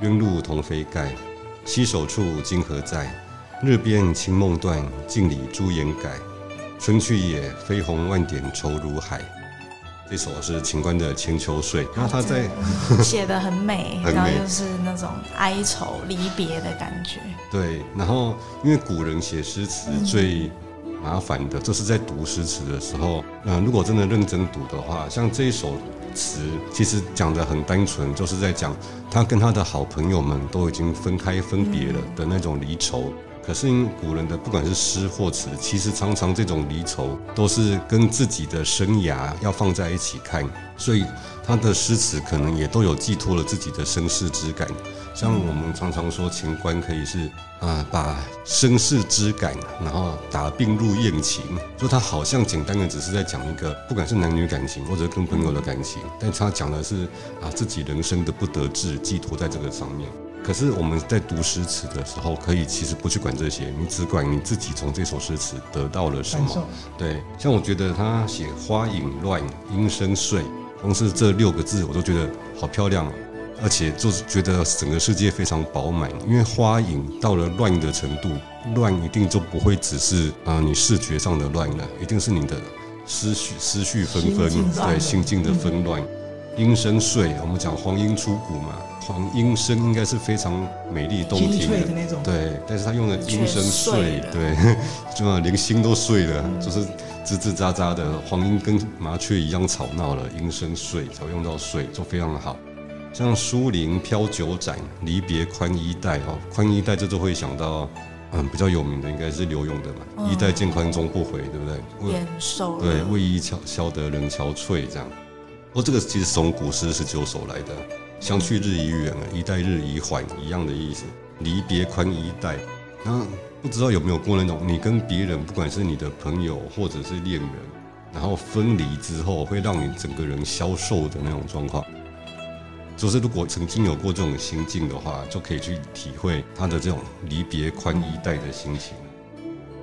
冤路同飞盖。携手处，今何在？日边清梦断，镜里朱颜改。春去也，飞鸿万点愁如海。这首是秦观的《千秋岁》，然后他在 写的很美，很美，然后就是那种哀愁离别的感觉。对，然后因为古人写诗词最麻烦的，就是在读诗词的时候，嗯，如果真的认真读的话，像这一首。词其实讲的很单纯，就是在讲他跟他的好朋友们都已经分开分别了的那种离愁。可是古人的不管是诗或词，其实常常这种离愁都是跟自己的生涯要放在一起看，所以他的诗词可能也都有寄托了自己的身世之感。像我们常常说秦观可以是啊，把身世之感，然后打病入艳情，就他好像简单的只是在讲一个，不管是男女感情或者跟朋友的感情，但他讲的是啊自己人生的不得志寄托在这个上面。可是我们在读诗词的时候，可以其实不去管这些，你只管你自己从这首诗词得到了什么。对，像我觉得他写花影乱，莺声碎，光是这六个字我都觉得好漂亮。而且就是觉得整个世界非常饱满，因为花影到了乱的程度，乱一定就不会只是啊、呃、你视觉上的乱了，一定是你的思绪思绪纷纷，对心境的纷乱。莺声碎，我们讲黄莺出谷嘛，黄莺声应该是非常美丽动听的，的那种，对，但是他用的莺声碎，对，就啊连心都碎了，嗯、就是吱吱喳喳的，黄莺跟麻雀一样吵闹了，莺声碎，才会用到碎，就非常的好。像书林飘九盏，离别宽衣带哦，宽衣带这就会想到，嗯，比较有名的应该是柳永的嘛，嗯、衣带渐宽终不悔，对不对？变瘦了。对，为伊消消得人憔悴这样。哦，这个其实从古诗十九首来的，相去日已远，一代日已缓一样的意思。离别宽衣带，那不知道有没有过那种，你跟别人，不管是你的朋友或者是恋人，然后分离之后，会让你整个人消瘦的那种状况。就是如果曾经有过这种心境的话，就可以去体会他的这种离别宽衣带的心情。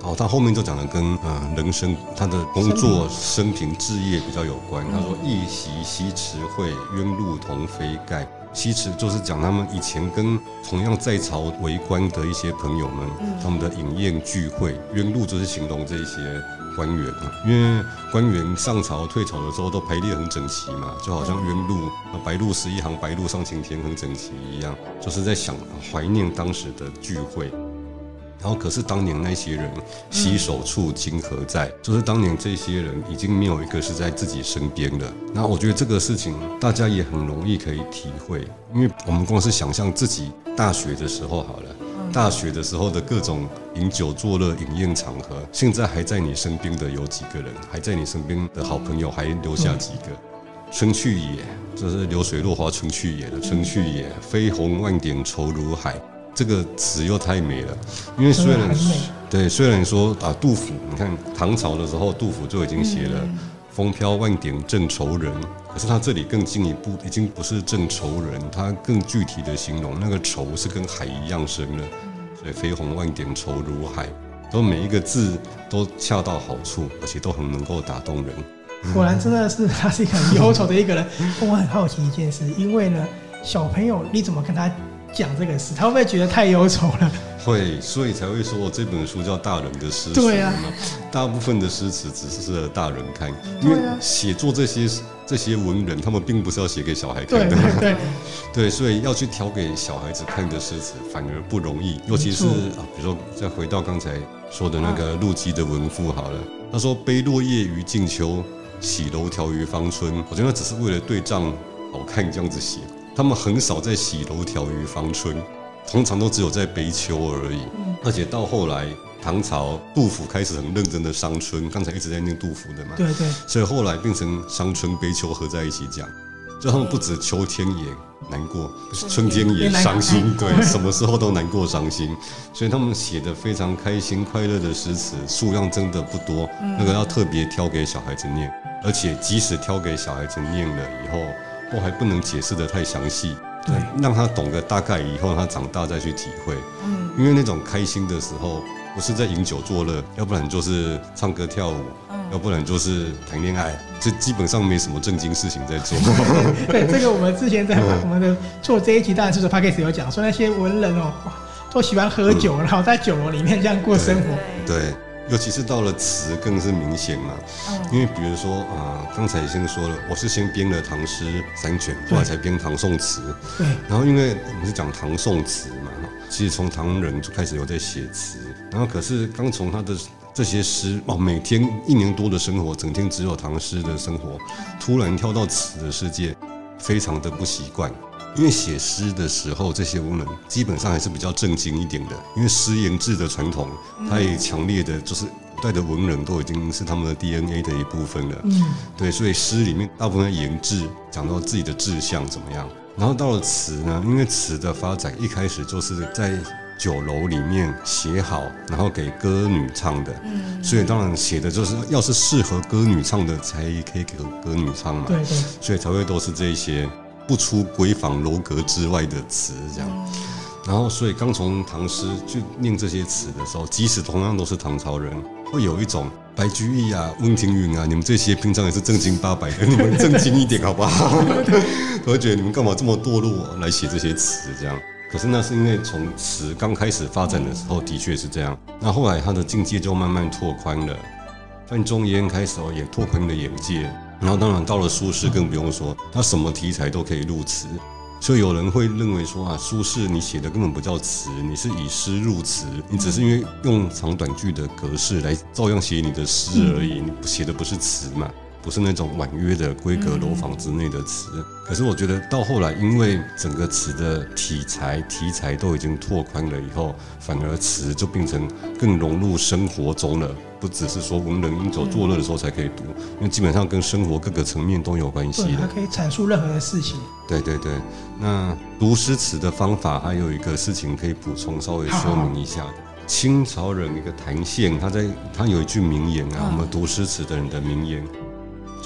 好，他后面就讲的跟呃人生他的工作生平志业比较有关。他说：“一席西池会，冤路同飞盖。”西池就是讲他们以前跟同样在朝为官的一些朋友们，他们的饮宴聚会。冤路就是形容这些。官员啊，因为官员上朝退朝的时候都排列很整齐嘛，就好像冤路，白鹭十一行，白鹭上青天很整齐一样，就是在想怀念当时的聚会。然后可是当年那些人洗手处今何在？就是当年这些人已经没有一个是在自己身边的。那我觉得这个事情大家也很容易可以体会，因为我们光是想象自己大学的时候好了。大学的时候的各种饮酒作乐、饮宴场合，现在还在你身边的有几个人？还在你身边的好朋友还留下几个？春去也，这是流水落花春去也的春去也，飞鸿万点愁如海。这个词又太美了，因为虽然对，虽然说啊，杜甫，你看唐朝的时候，杜甫就已经写了“风飘万点正愁人”，可是他这里更进一步，已经不是正愁人，他更具体的形容那个愁是跟海一样深了。所以飞鸿万点愁如海，都每一个字都恰到好处，而且都很能够打动人。果然真的是他是一个很忧愁的一个人。我很好奇一件事，因为呢，小朋友你怎么跟他讲这个事？他会不会觉得太忧愁了？会，所以才会说我这本书叫《大人的诗词》。对啊，大部分的诗词只是适合大人看，因为写作这些这些文人，他们并不是要写给小孩看的。对对对，对，所以要去挑给小孩子看的诗词反而不容易，尤其是啊，比如说再回到刚才说的那个陆机的文赋好了，他说“悲落叶于静秋，喜楼条于芳春”，我觉得那只是为了对仗好看这样子写。他们很少在喜楼条于芳春，通常都只有在悲秋而已。而且到后来，唐朝杜甫开始很认真的伤春，刚才一直在念杜甫的嘛。对对。所以后来变成伤春悲秋合在一起讲，就他们不止秋天也难过，春天也伤心，对，什么时候都难过伤心。所以他们写的非常开心快乐的诗词数量真的不多，那个要特别挑给小孩子念，而且即使挑给小孩子念了以后。我还不能解释的太详细，对，让他懂得大概，以后他长大再去体会。嗯，因为那种开心的时候，不是在饮酒作乐，要不然就是唱歌跳舞，嗯，要不然就是谈恋爱，这基本上没什么正经事情在做。对，这个我们之前在我们的做这一集大人说的 podcast 有讲，说那些文人哦，都喜欢喝酒，然后在酒楼里面这样过生活。对。对尤其是到了词，更是明显嘛。因为比如说啊，刚才已经说了，我是先编了唐诗三卷，后来才编唐宋词。对。然后因为我们是讲唐宋词嘛，其实从唐人就开始有在写词。然后可是刚从他的这些诗哦，每天一年多的生活，整天只有唐诗的生活，突然跳到词的世界，非常的不习惯。因为写诗的时候，这些文人基本上还是比较正经一点的。因为诗言志的传统，它也强烈的，就是古代的文人都已经是他们的 DNA 的一部分了。嗯，对，所以诗里面大部分言志，讲到自己的志向怎么样。然后到了词呢，因为词的发展一开始就是在酒楼里面写好，然后给歌女唱的。嗯，所以当然写的就是要是适合歌女唱的，才可以给歌女唱嘛。对对，所以才会都是这些。不出闺房楼阁之外的词，这样，然后所以刚从唐诗去念这些词的时候，即使同样都是唐朝人，会有一种白居易啊、温庭筠啊，你们这些平常也是正经八百的，你们正经一点好不好？我会觉得你们干嘛这么堕落来写这些词这样？可是那是因为从词刚开始发展的时候，的确是这样。那后来他的境界就慢慢拓宽了，范仲淹开始也拓宽了眼界。然后当然到了苏轼更不用说，他什么题材都可以入词，所以有人会认为说啊，苏轼你写的根本不叫词，你是以诗入词，你只是因为用长短句的格式来照样写你的诗而已，你写的不是词嘛。不是那种婉约的闺阁楼房之内的词，可是我觉得到后来，因为整个词的题材题材都已经拓宽了以后，反而词就变成更融入生活中了，不只是说文人饮酒作乐的时候才可以读，因为基本上跟生活各个层面都有关系的。它可以阐述任何的事情。对对对，那读诗词的方法还有一个事情可以补充稍微说明一下的。清朝人一个谭宪，他在他有一句名言啊，我们读诗词的人的名言。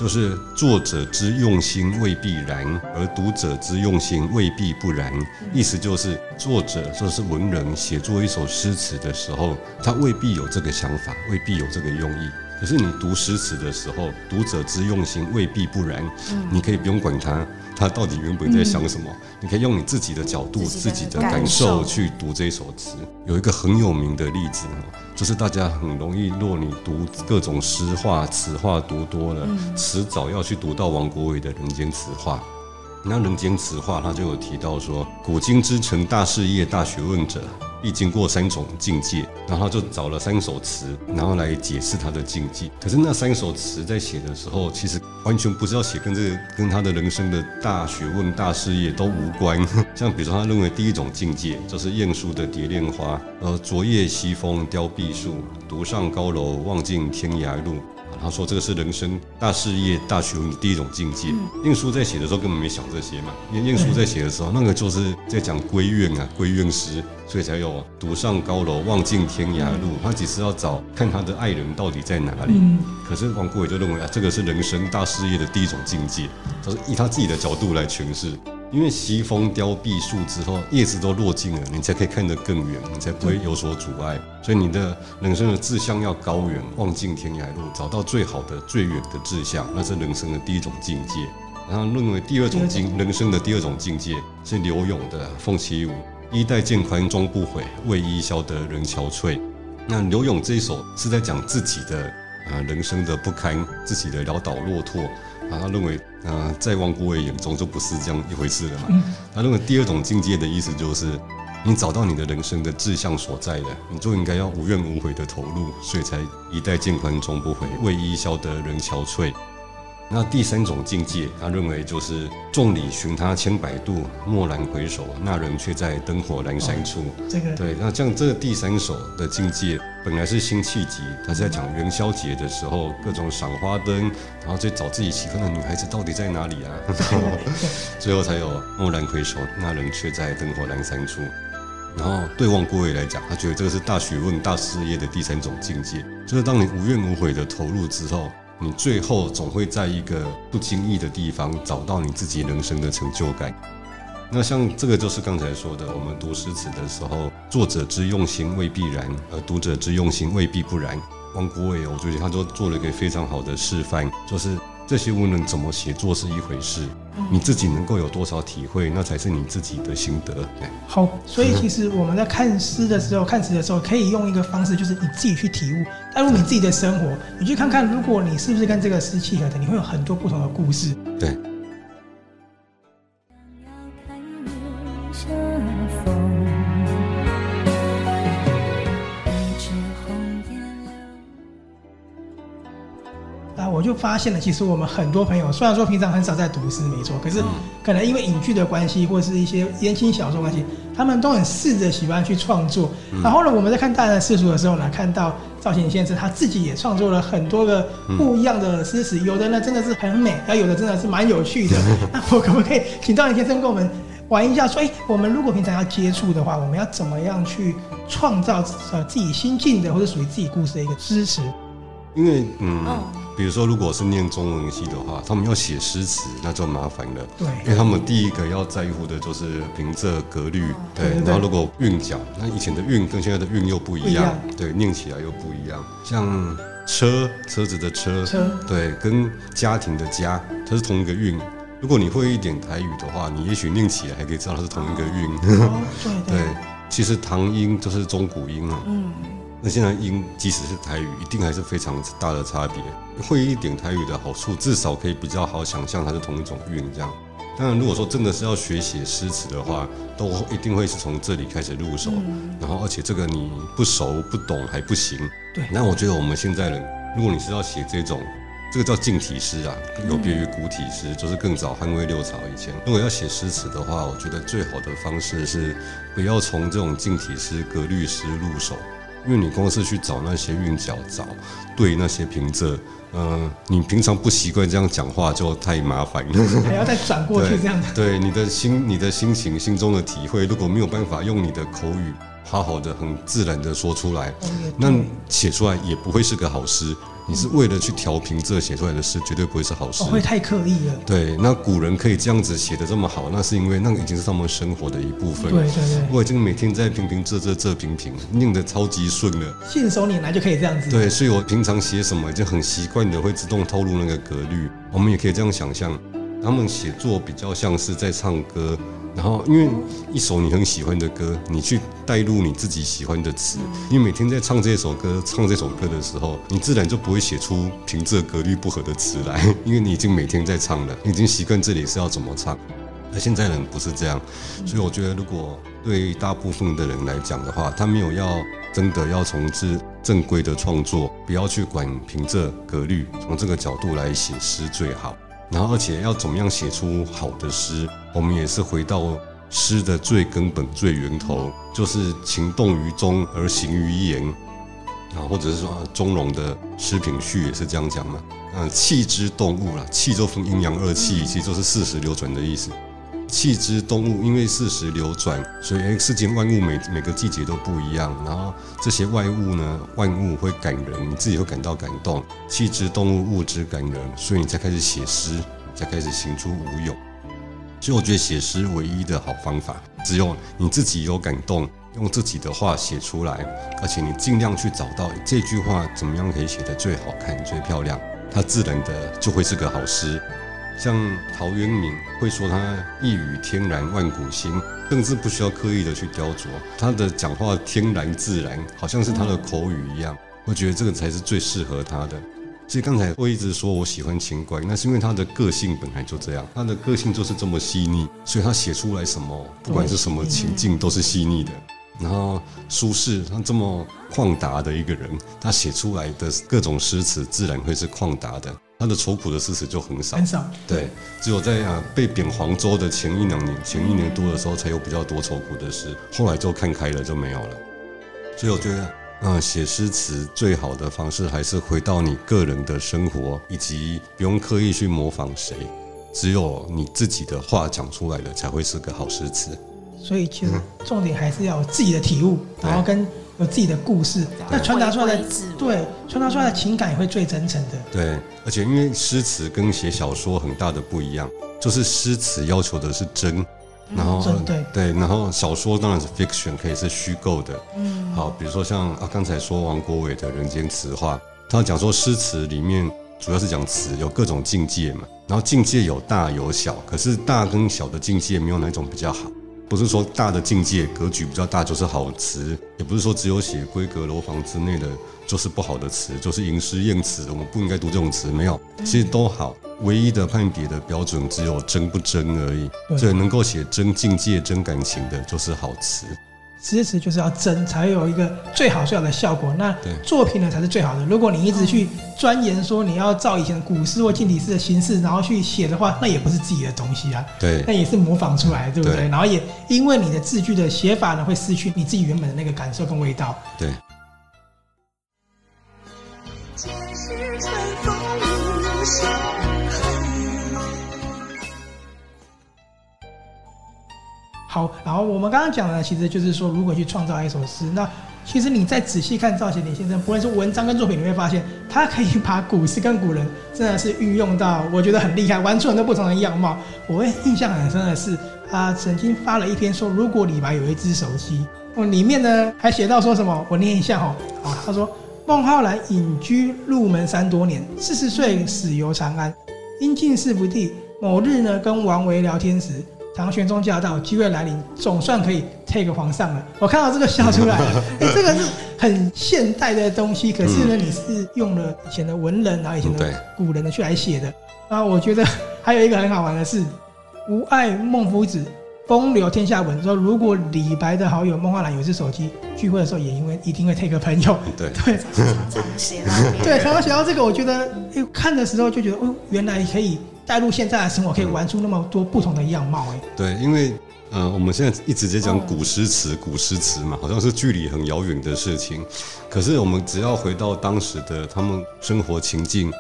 就是作者之用心未必然，而读者之用心未必不然。意思就是，作者就是文人写作一首诗词的时候，他未必有这个想法，未必有这个用意。可是你读诗词的时候，读者之用心未必不然，你可以不用管他。他到底原本在想什么？嗯、你可以用你自己的角度、自己的感受去读这首词。有一个很有名的例子，就是大家很容易，若你读各种诗画、词话读多了，迟早要去读到王国维的《人间词话》。那《人间词话》他就有提到说：“古今之成大事业、大学问者。”必经过三种境界，然后他就找了三首词，然后来解释他的境界。可是那三首词在写的时候，其实完全不是要写跟这个跟他的人生的大学问、大事业都无关。像比如说，他认为第一种境界就是晏殊的《蝶恋花》，呃，昨夜西风凋碧树，独上高楼望尽天涯路。他说：“这个是人生大事业、大学问的第一种境界。晏殊在写的时候根本没想这些嘛，因为晏殊在写的时候，那个就是在讲闺怨啊，闺怨诗，所以才有‘独上高楼，望尽天涯路’。他只是要找看他的爱人到底在哪里。可是王国维就认为啊，这个是人生大事业的第一种境界，他是以他自己的角度来诠释。”因为西风凋碧树之后，叶子都落尽了，你才可以看得更远，你才不会有所阻碍。所以你的人生的志向要高远，望尽天涯路，找到最好的、最远的志向，那是人生的第一种境界。然后认为第二种境，人生的第二种境界是柳永的《凤栖梧》。衣带渐宽终不悔，为伊消得人憔悴。那柳永这一首是在讲自己的啊人生的不堪，自己的潦倒落拓啊，他认为啊在王国维眼中就不是这样一回事了嘛。嗯、他认为第二种境界的意思就是，你找到你的人生的志向所在了，你就应该要无怨无悔的投入，所以才衣带渐宽终不悔，为伊消得人憔悴。那第三种境界，他认为就是众里寻他千百度，蓦然回首，那人却在灯火阑珊处。哦、这个对，那像这个第三首的境界，本来是辛弃疾，他是在讲元宵节的时候各种赏花灯，然后去找自己喜欢的女孩子到底在哪里啊？然 后最后才有蓦然回首，那人却在灯火阑珊处。然后对王国维来讲，他觉得这个是大学问、大事业的第三种境界，就是当你无怨无悔的投入之后。你最后总会在一个不经意的地方找到你自己人生的成就感。那像这个就是刚才说的，我们读诗词的时候，作者之用心未必然，而读者之用心未必不然。汪国伟，我觉得他就做了一个非常好的示范，就是。这些文人怎么写作是一回事，你自己能够有多少体会，那才是你自己的心得。好，所以其实我们在看诗的时候，看词的时候，可以用一个方式，就是你自己去体悟，带入你自己的生活，你去看看，如果你是不是跟这个诗契合的，你会有很多不同的故事。对。发现了，其实我们很多朋友虽然说平常很少在读诗，没错，可是可能因为影剧的关系，或者是一些言情小说关系，他们都很试着喜欢去创作。然后呢，我们在看《大人世俗》的时候呢，看到赵显先生他自己也创作了很多个不一样的诗词，有的呢真的是很美，而有的真的是蛮有趣的。那我可不可以请赵显先生跟我们玩一下，说，哎，我们如果平常要接触的话，我们要怎么样去创造呃自己心境的或者属于自己故事的一个支持？因为嗯。比如说，如果是念中文系的话，他们要写诗词，那就麻烦了。对，因为他们第一个要在乎的就是平仄格律。对，然后如果韵脚，那以前的韵跟现在的韵又不一样。对，念起来又不一样。像车，车子的车，车，对，跟家庭的家，它是同一个韵。如果你会一点台语的话，你也许念起来还可以知道它是同一个韵。对。其实唐音就是中古音啊。嗯。那现在音即使是台语，一定还是非常大的差别。会一点台语的好处，至少可以比较好想象它是同一种韵这样。当然，如果说真的是要学写诗词的话，都一定会是从这里开始入手。然后，而且这个你不熟不懂还不行。对。那我觉得我们现在人，如果你是要写这种，这个叫近体诗啊，有别于古体诗，就是更早汉魏六朝以前。如果要写诗词的话，我觉得最好的方式是不要从这种近体诗、格律诗入手。因为你光是去找那些韵脚，找对那些平仄，呃，你平常不习惯这样讲话，就太麻烦了。还要再转过去这样子。对，你的心、你的心情、心中的体会，如果没有办法用你的口语好好的、很自然的说出来，那写出来也不会是个好诗。你是为了去调平仄写出来的诗，绝对不会是好诗。会太刻意了。对，那古人可以这样子写的这么好，那是因为那个已经是他们生活的一部分。对对对。我已经每天在平平仄仄仄平平，念的超级顺了。信手拈来就可以这样子。对，所以我平常写什么已经很习惯的会自动透露那个格律。我们也可以这样想象，他们写作比较像是在唱歌。然后，因为一首你很喜欢的歌，你去带入你自己喜欢的词，你每天在唱这首歌、唱这首歌的时候，你自然就不会写出平仄格律不合的词来，因为你已经每天在唱了，你已经习惯这里是要怎么唱。而现在人不是这样，所以我觉得，如果对大部分的人来讲的话，他没有要真的要从事正规的创作，不要去管平仄格律，从这个角度来写诗最好。然后，而且要怎么样写出好的诗？我们也是回到诗的最根本、最源头，就是情动于中而行于言啊，或者是说钟嵘的《诗品序》也是这样讲嘛。嗯，气之动物啦，气就分阴阳二气，其实就是四时流转的意思。气之动物，因为四时流转，所以世间万物每每个季节都不一样。然后这些外物呢，万物会感人，你自己会感到感动。气之动物，物之感人，所以你才开始写诗，才开始行出无用。所以我觉得写诗唯一的好方法，只有你自己有感动，用自己的话写出来，而且你尽量去找到这句话怎么样可以写得最好看、最漂亮，它自然的就会是个好诗。像陶渊明会说他一语天然万古新，甚至不需要刻意的去雕琢，他的讲话天然自然，好像是他的口语一样。我觉得这个才是最适合他的。其实刚才我一直说我喜欢清怪，那是因为他的个性本来就这样，他的个性就是这么细腻，所以他写出来什么，不管是什么情境都是细腻的。然后苏轼他这么旷达的一个人，他写出来的各种诗词自然会是旷达的。他的愁苦的诗词就很少，很少。对，只有在啊被贬黄州的前一两年、前一年多的时候，才有比较多愁苦的诗。后来就看开了，就没有了。所以我觉得，嗯，写诗词最好的方式还是回到你个人的生活，以及不用刻意去模仿谁，只有你自己的话讲出来的才会是个好诗词。所以其实重点还是要有自己的体悟，嗯、然后跟。有自己的故事，那传达出来的对传达出来的情感也会最真诚的。对，而且因为诗词跟写小说很大的不一样，就是诗词要求的是真，然后对对，然后小说当然是 fiction，可以是虚构的。嗯，好，比如说像啊刚才说王国维的《人间词话》，他讲说诗词里面主要是讲词有各种境界嘛，然后境界有大有小，可是大跟小的境界没有哪种比较好。不是说大的境界格局比较大就是好词，也不是说只有写闺阁楼房之内的就是不好的词，就是吟诗艳词，我们不应该读这种词。没有，其实都好。唯一的判别的标准只有真不真而已。所以能够写真境界、真感情的，就是好词。诗词就是要真，才有一个最好最好的效果。那作品呢，才是最好的。如果你一直去钻研说你要照以前的古诗或近体诗的形式，然后去写的话，那也不是自己的东西啊。对，那也是模仿出来，对不对？对，然后也因为你的字句的写法呢，会失去你自己原本的那个感受跟味道。对。好，然后我们刚刚讲的，其实就是说，如果去创造一首诗，那其实你再仔细看赵写点先生，不论是文章跟作品，你会发现他可以把古诗跟古人真的是运用到，我觉得很厉害，玩出很多不同的样貌。我会印象很深的是，他曾经发了一篇说，如果李白有一只手机，哦，里面呢还写到说什么，我念一下哈，啊，他说孟浩然隐居鹿门山多年，四十岁死游长安，因进士不第，某日呢跟王维聊天时。唐玄宗驾到，机会来临，总算可以 take 皇上了。我看到这个笑出来了，欸、这个是很现代的东西，可是呢，你是用了以前的文人，然后以前的古人的去来写的。然后我觉得还有一个很好玩的是，吾爱孟夫子，风流天下闻。说如果李白的好友孟浩然有一只手机，聚会的时候也因为一定会 take 朋友。对 对，常常写到对，常常写到这个，我觉得、欸、看的时候就觉得哦，原来可以。带入现在的生活，可以玩出那么多不同的样貌哎。对，因为呃，我们现在一直在讲古诗词、古诗词嘛，好像是距离很遥远的事情。可是我们只要回到当时的他们生活情境，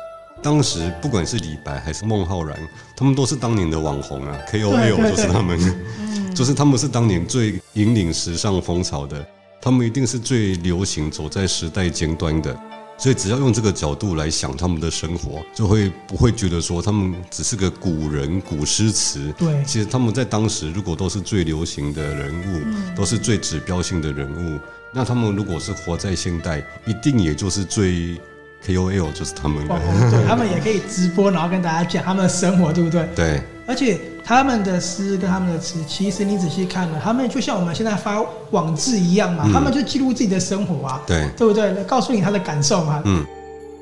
当时不管是李白还是孟浩然，他们都是当年的网红啊，KOL 就是他们，就是他们是当年最引领时尚风潮的，他们一定是最流行、走在时代尖端的。所以只要用这个角度来想他们的生活，就会不会觉得说他们只是个古人、古诗词。对，其实他们在当时如果都是最流行的人物，嗯、都是最指标性的人物，那他们如果是活在现代，一定也就是最 KOL，就是他们的。对，他们也可以直播，然后跟大家讲他们的生活，对不对？对。而且他们的诗跟他们的词，其实你仔细看了，他们就像我们现在发网志一样嘛，嗯、他们就记录自己的生活啊，对，对不对？告诉你他的感受嘛。嗯，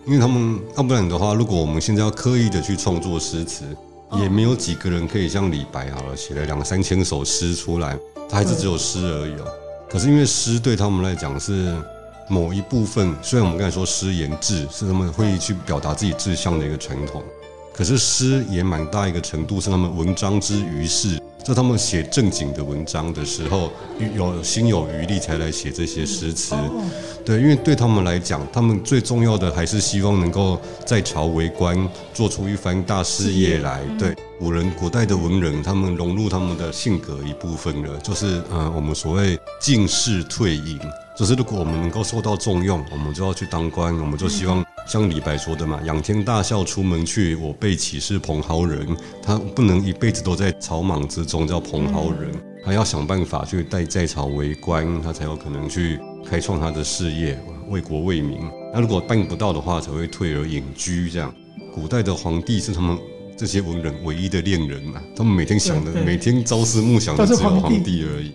因为他们要不然的话，如果我们现在要刻意的去创作诗词，也没有几个人可以像李白好了，写了两三千首诗出来，他还是只有诗而已哦。可是因为诗对他们来讲是某一部分，虽然我们刚才说诗言志是他们会去表达自己志向的一个传统。可是诗也蛮大一个程度是他们文章之余事，在他们写正经的文章的时候，有心有余力才来写这些诗词。对，因为对他们来讲，他们最重要的还是希望能够在朝为官，做出一番大事业来。对，古人古代的文人，他们融入他们的性格一部分了，就是呃，我们所谓进士退隐。就是如果我们能够受到重用，我们就要去当官，我们就希望像李白说的嘛，“仰天大笑出门去，我辈岂是蓬蒿人。”他不能一辈子都在草莽之中叫蓬蒿人，他要想办法去在在朝为官，他才有可能去开创他的事业，为国为民。那如果办不到的话，才会退而隐居。这样，古代的皇帝是他们这些文人唯一的恋人嘛，他们每天想的，每天朝思暮想的只有皇帝而已。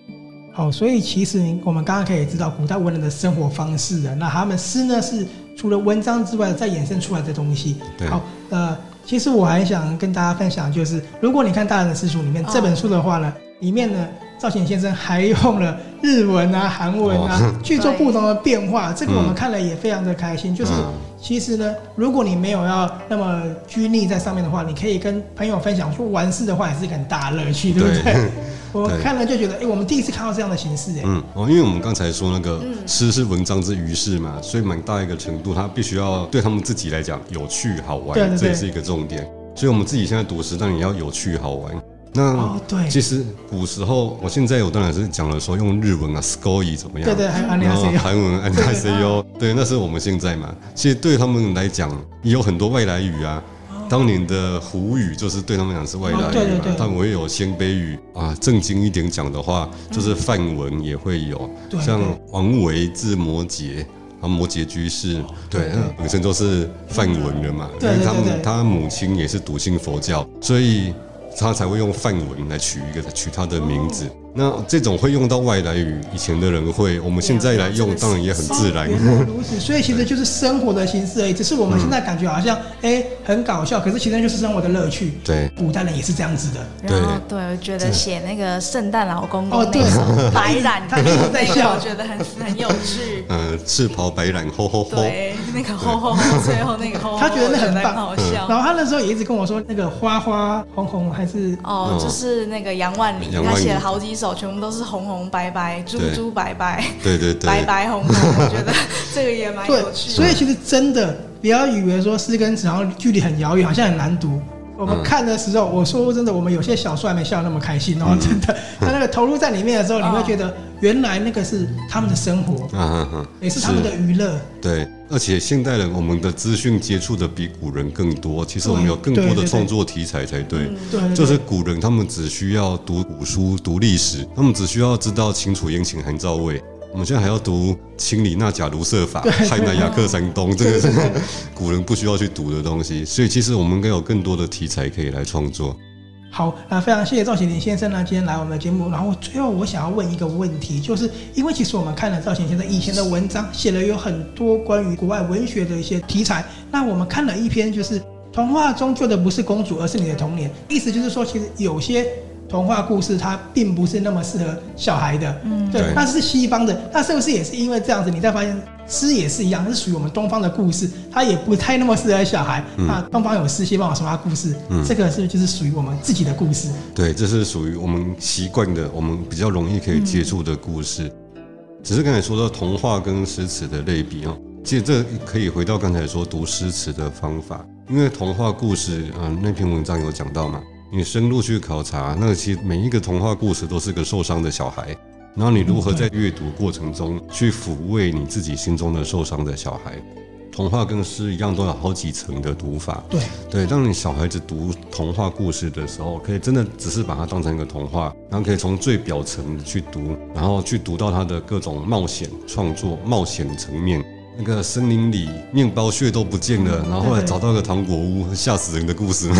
好，所以其实我们刚刚可以知道古代文人的生活方式啊，那他们诗呢是除了文章之外再衍生出来的东西。对好，呃，其实我还想跟大家分享，就是如果你看《大人的私塾》里面、哦、这本书的话呢，里面呢。赵显先生还用了日文啊、韩文啊、哦、去做不同的 变化，这个我们看了也非常的开心。嗯、就是其实呢，如果你没有要那么拘泥在上面的话，你可以跟朋友分享，说玩事的话也是一个很大乐趣，对不对？对 我看了就觉得，哎、欸，我们第一次看到这样的形式，哎，嗯，哦，因为我们刚才说那个诗是文章之于事嘛，所以蛮大一个程度，它必须要对他们自己来讲有趣好玩，这也是一个重点。所以我们自己现在读诗，当然也要有趣好玩。那，其实古时候，我现在我当然是讲了说用日文啊，scoy 怎么样？对对，还有韩文啊 i s o 对，那是我们现在嘛。其实对他们来讲，也有很多外来语啊。当年的胡语就是对他们讲是外来语嘛，他们会有鲜卑语啊。正经一点讲的话，就是梵文也会有，像王维字摩羯。啊，摩羯居士，对，本身都是梵文的嘛，因为他们他母亲也是笃信佛教，所以他才会用梵文来取一个取他的名字。那这种会用到外来语，以前的人会，我们现在来用，当然也很自然。如此，所以其实就是生活的形式而已。只是我们现在感觉好像哎、欸、很搞笑，可是其实就是生活的乐趣。对，古代人也是这样子的。然后对，我觉得写那个圣诞老公公那首白染，他一直在笑，我觉得很很有趣。呃，赤袍白染，吼吼吼。对，那个吼吼吼，最后那个吼吼，他觉得那很棒，好笑。然后他那时候也一直跟我说，那个花花红红还是哦，就是那个杨万里，他写了好几首，全部都是红。红红白白，猪猪白白，对对对，白白红红，我觉得 这个也蛮有趣的。所以其实真的不要以为说诗跟词，然后距离很遥远，好像很难读。我们看的时候，我说真的，我们有些小说还没笑那么开心哦，真的。他那个投入在里面的时候，你会觉得原来那个是他们的生活，也是他们的娱乐。对，而且现代人我们的资讯接触的比古人更多，其实我们有更多的创作题材才对。对，就是古人他们只需要读古书、读历史，他们只需要知道秦楚燕秦韩赵魏。我们现在还要读清理那假卢瑟法、汉那雅克山东，这个是 古人不需要去读的东西。所以，其实我们应该有更多的题材可以来创作。好，那非常谢谢赵显林先生呢，今天来我们的节目。然后最后，我想要问一个问题，就是因为其实我们看了赵贤先生以前的文章，写了有很多关于国外文学的一些题材。那我们看了一篇，就是童话中救的不是公主，而是你的童年。意思就是说，其实有些。童话故事它并不是那么适合小孩的，嗯，对，那是西方的，那是不是也是因为这样子？你再发现诗也是一样，是属于我们东方的故事，它也不太那么适合小孩。嗯、那东方有诗，西方有童话故事，嗯，这个是不是就是属于我们自己的故事？对，这是属于我们习惯的，我们比较容易可以接触的故事。嗯、只是刚才说到童话跟诗词的类比哦，其实这可以回到刚才说读诗词的方法，因为童话故事嗯、呃，那篇文章有讲到嘛。你深入去考察，那其实每一个童话故事都是个受伤的小孩，然后你如何在阅读过程中去抚慰你自己心中的受伤的小孩？童话跟诗一样，都有好几层的读法。对对，让你小孩子读童话故事的时候，可以真的只是把它当成一个童话，然后可以从最表层去读，然后去读到它的各种冒险创作、冒险层面。那个森林里面包屑都不见了，然后后来找到个糖果屋，吓死人的故事。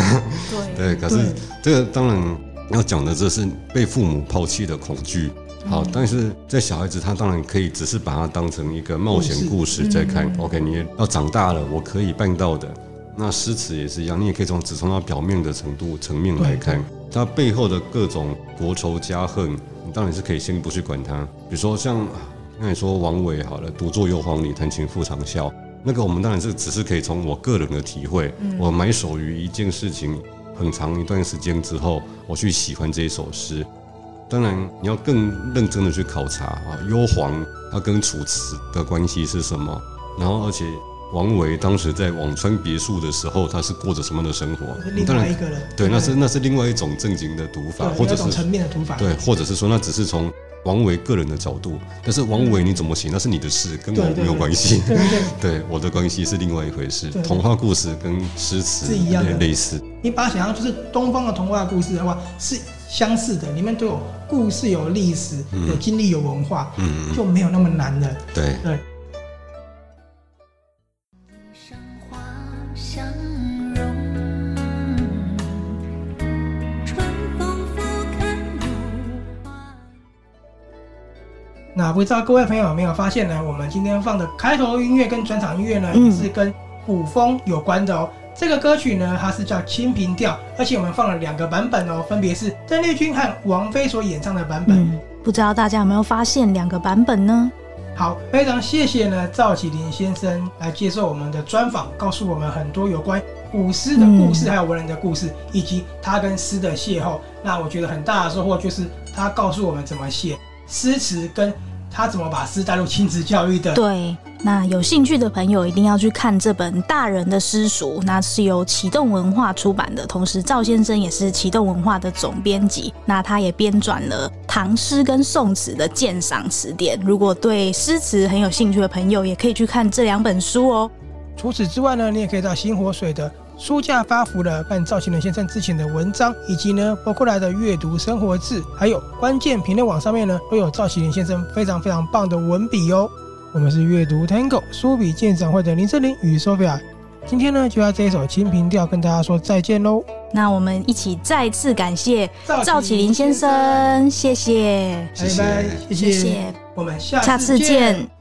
对，对，可是这个当然要讲的，这是被父母抛弃的恐惧。好，但是在小孩子他当然可以只是把它当成一个冒险故事在看。OK，你要长大了，我可以办到的。那诗词也是一样，你也可以从只从它表面的程度层面来看，它背后的各种国仇家恨，你当然是可以先不去管它。比如说像。那你说王维好了，独坐幽篁里，弹琴复长啸。那个我们当然是只是可以从我个人的体会，嗯、我埋首于一件事情很长一段时间之后，我去喜欢这一首诗。当然你要更认真的去考察啊，幽篁它跟楚辞的关系是什么？然后而且王维当时在辋川别墅的时候，他是过着什么样的生活？另外一个人，对，那是那是另外一种正经的读法，或者是层面的读法，对，或者是说那只是从。王维个人的角度，但是王维你怎么写，那是你的事，跟我没有关系。对，对，对，对，我的关系是另外一回事。童话故事跟诗词是一样的类似。你把它想象就是东方的童话故事的话是相似的，里面都有故事、有历史、有经历、有文化，嗯，就没有那么难的。对对。那不知道各位朋友有没有发现呢？我们今天放的开头音乐跟转场音乐呢，也是跟古风有关的哦。这个歌曲呢，它是叫《清平调》，而且我们放了两个版本哦，分别是邓丽君和王菲所演唱的版本。嗯，不知道大家有没有发现两个版本呢？好，非常谢谢呢赵启林先生来接受我们的专访，告诉我们很多有关古诗的故事，还有文人的故事，以及他跟诗的邂逅。那我觉得很大的收获就是他告诉我们怎么写诗词，跟他怎么把诗带入亲子教育的。对。那有兴趣的朋友一定要去看这本大人的诗塾，那是由启动文化出版的，同时赵先生也是启动文化的总编辑，那他也编撰了唐诗跟宋词的鉴赏词典。如果对诗词很有兴趣的朋友，也可以去看这两本书哦。除此之外呢，你也可以到新火水的书架发福了看赵启麟先生之前的文章，以及呢博客来的阅读生活志，还有关键评论网上面呢都有赵启麟先生非常非常棒的文笔哦。我们是阅读 Tango 书笔鉴赏会的林志玲与 Sophia，今天呢就要这一首《清平调》跟大家说再见喽。那我们一起再次感谢赵启麟先生，谢谢，拜拜，谢谢，谢谢，我们下次见。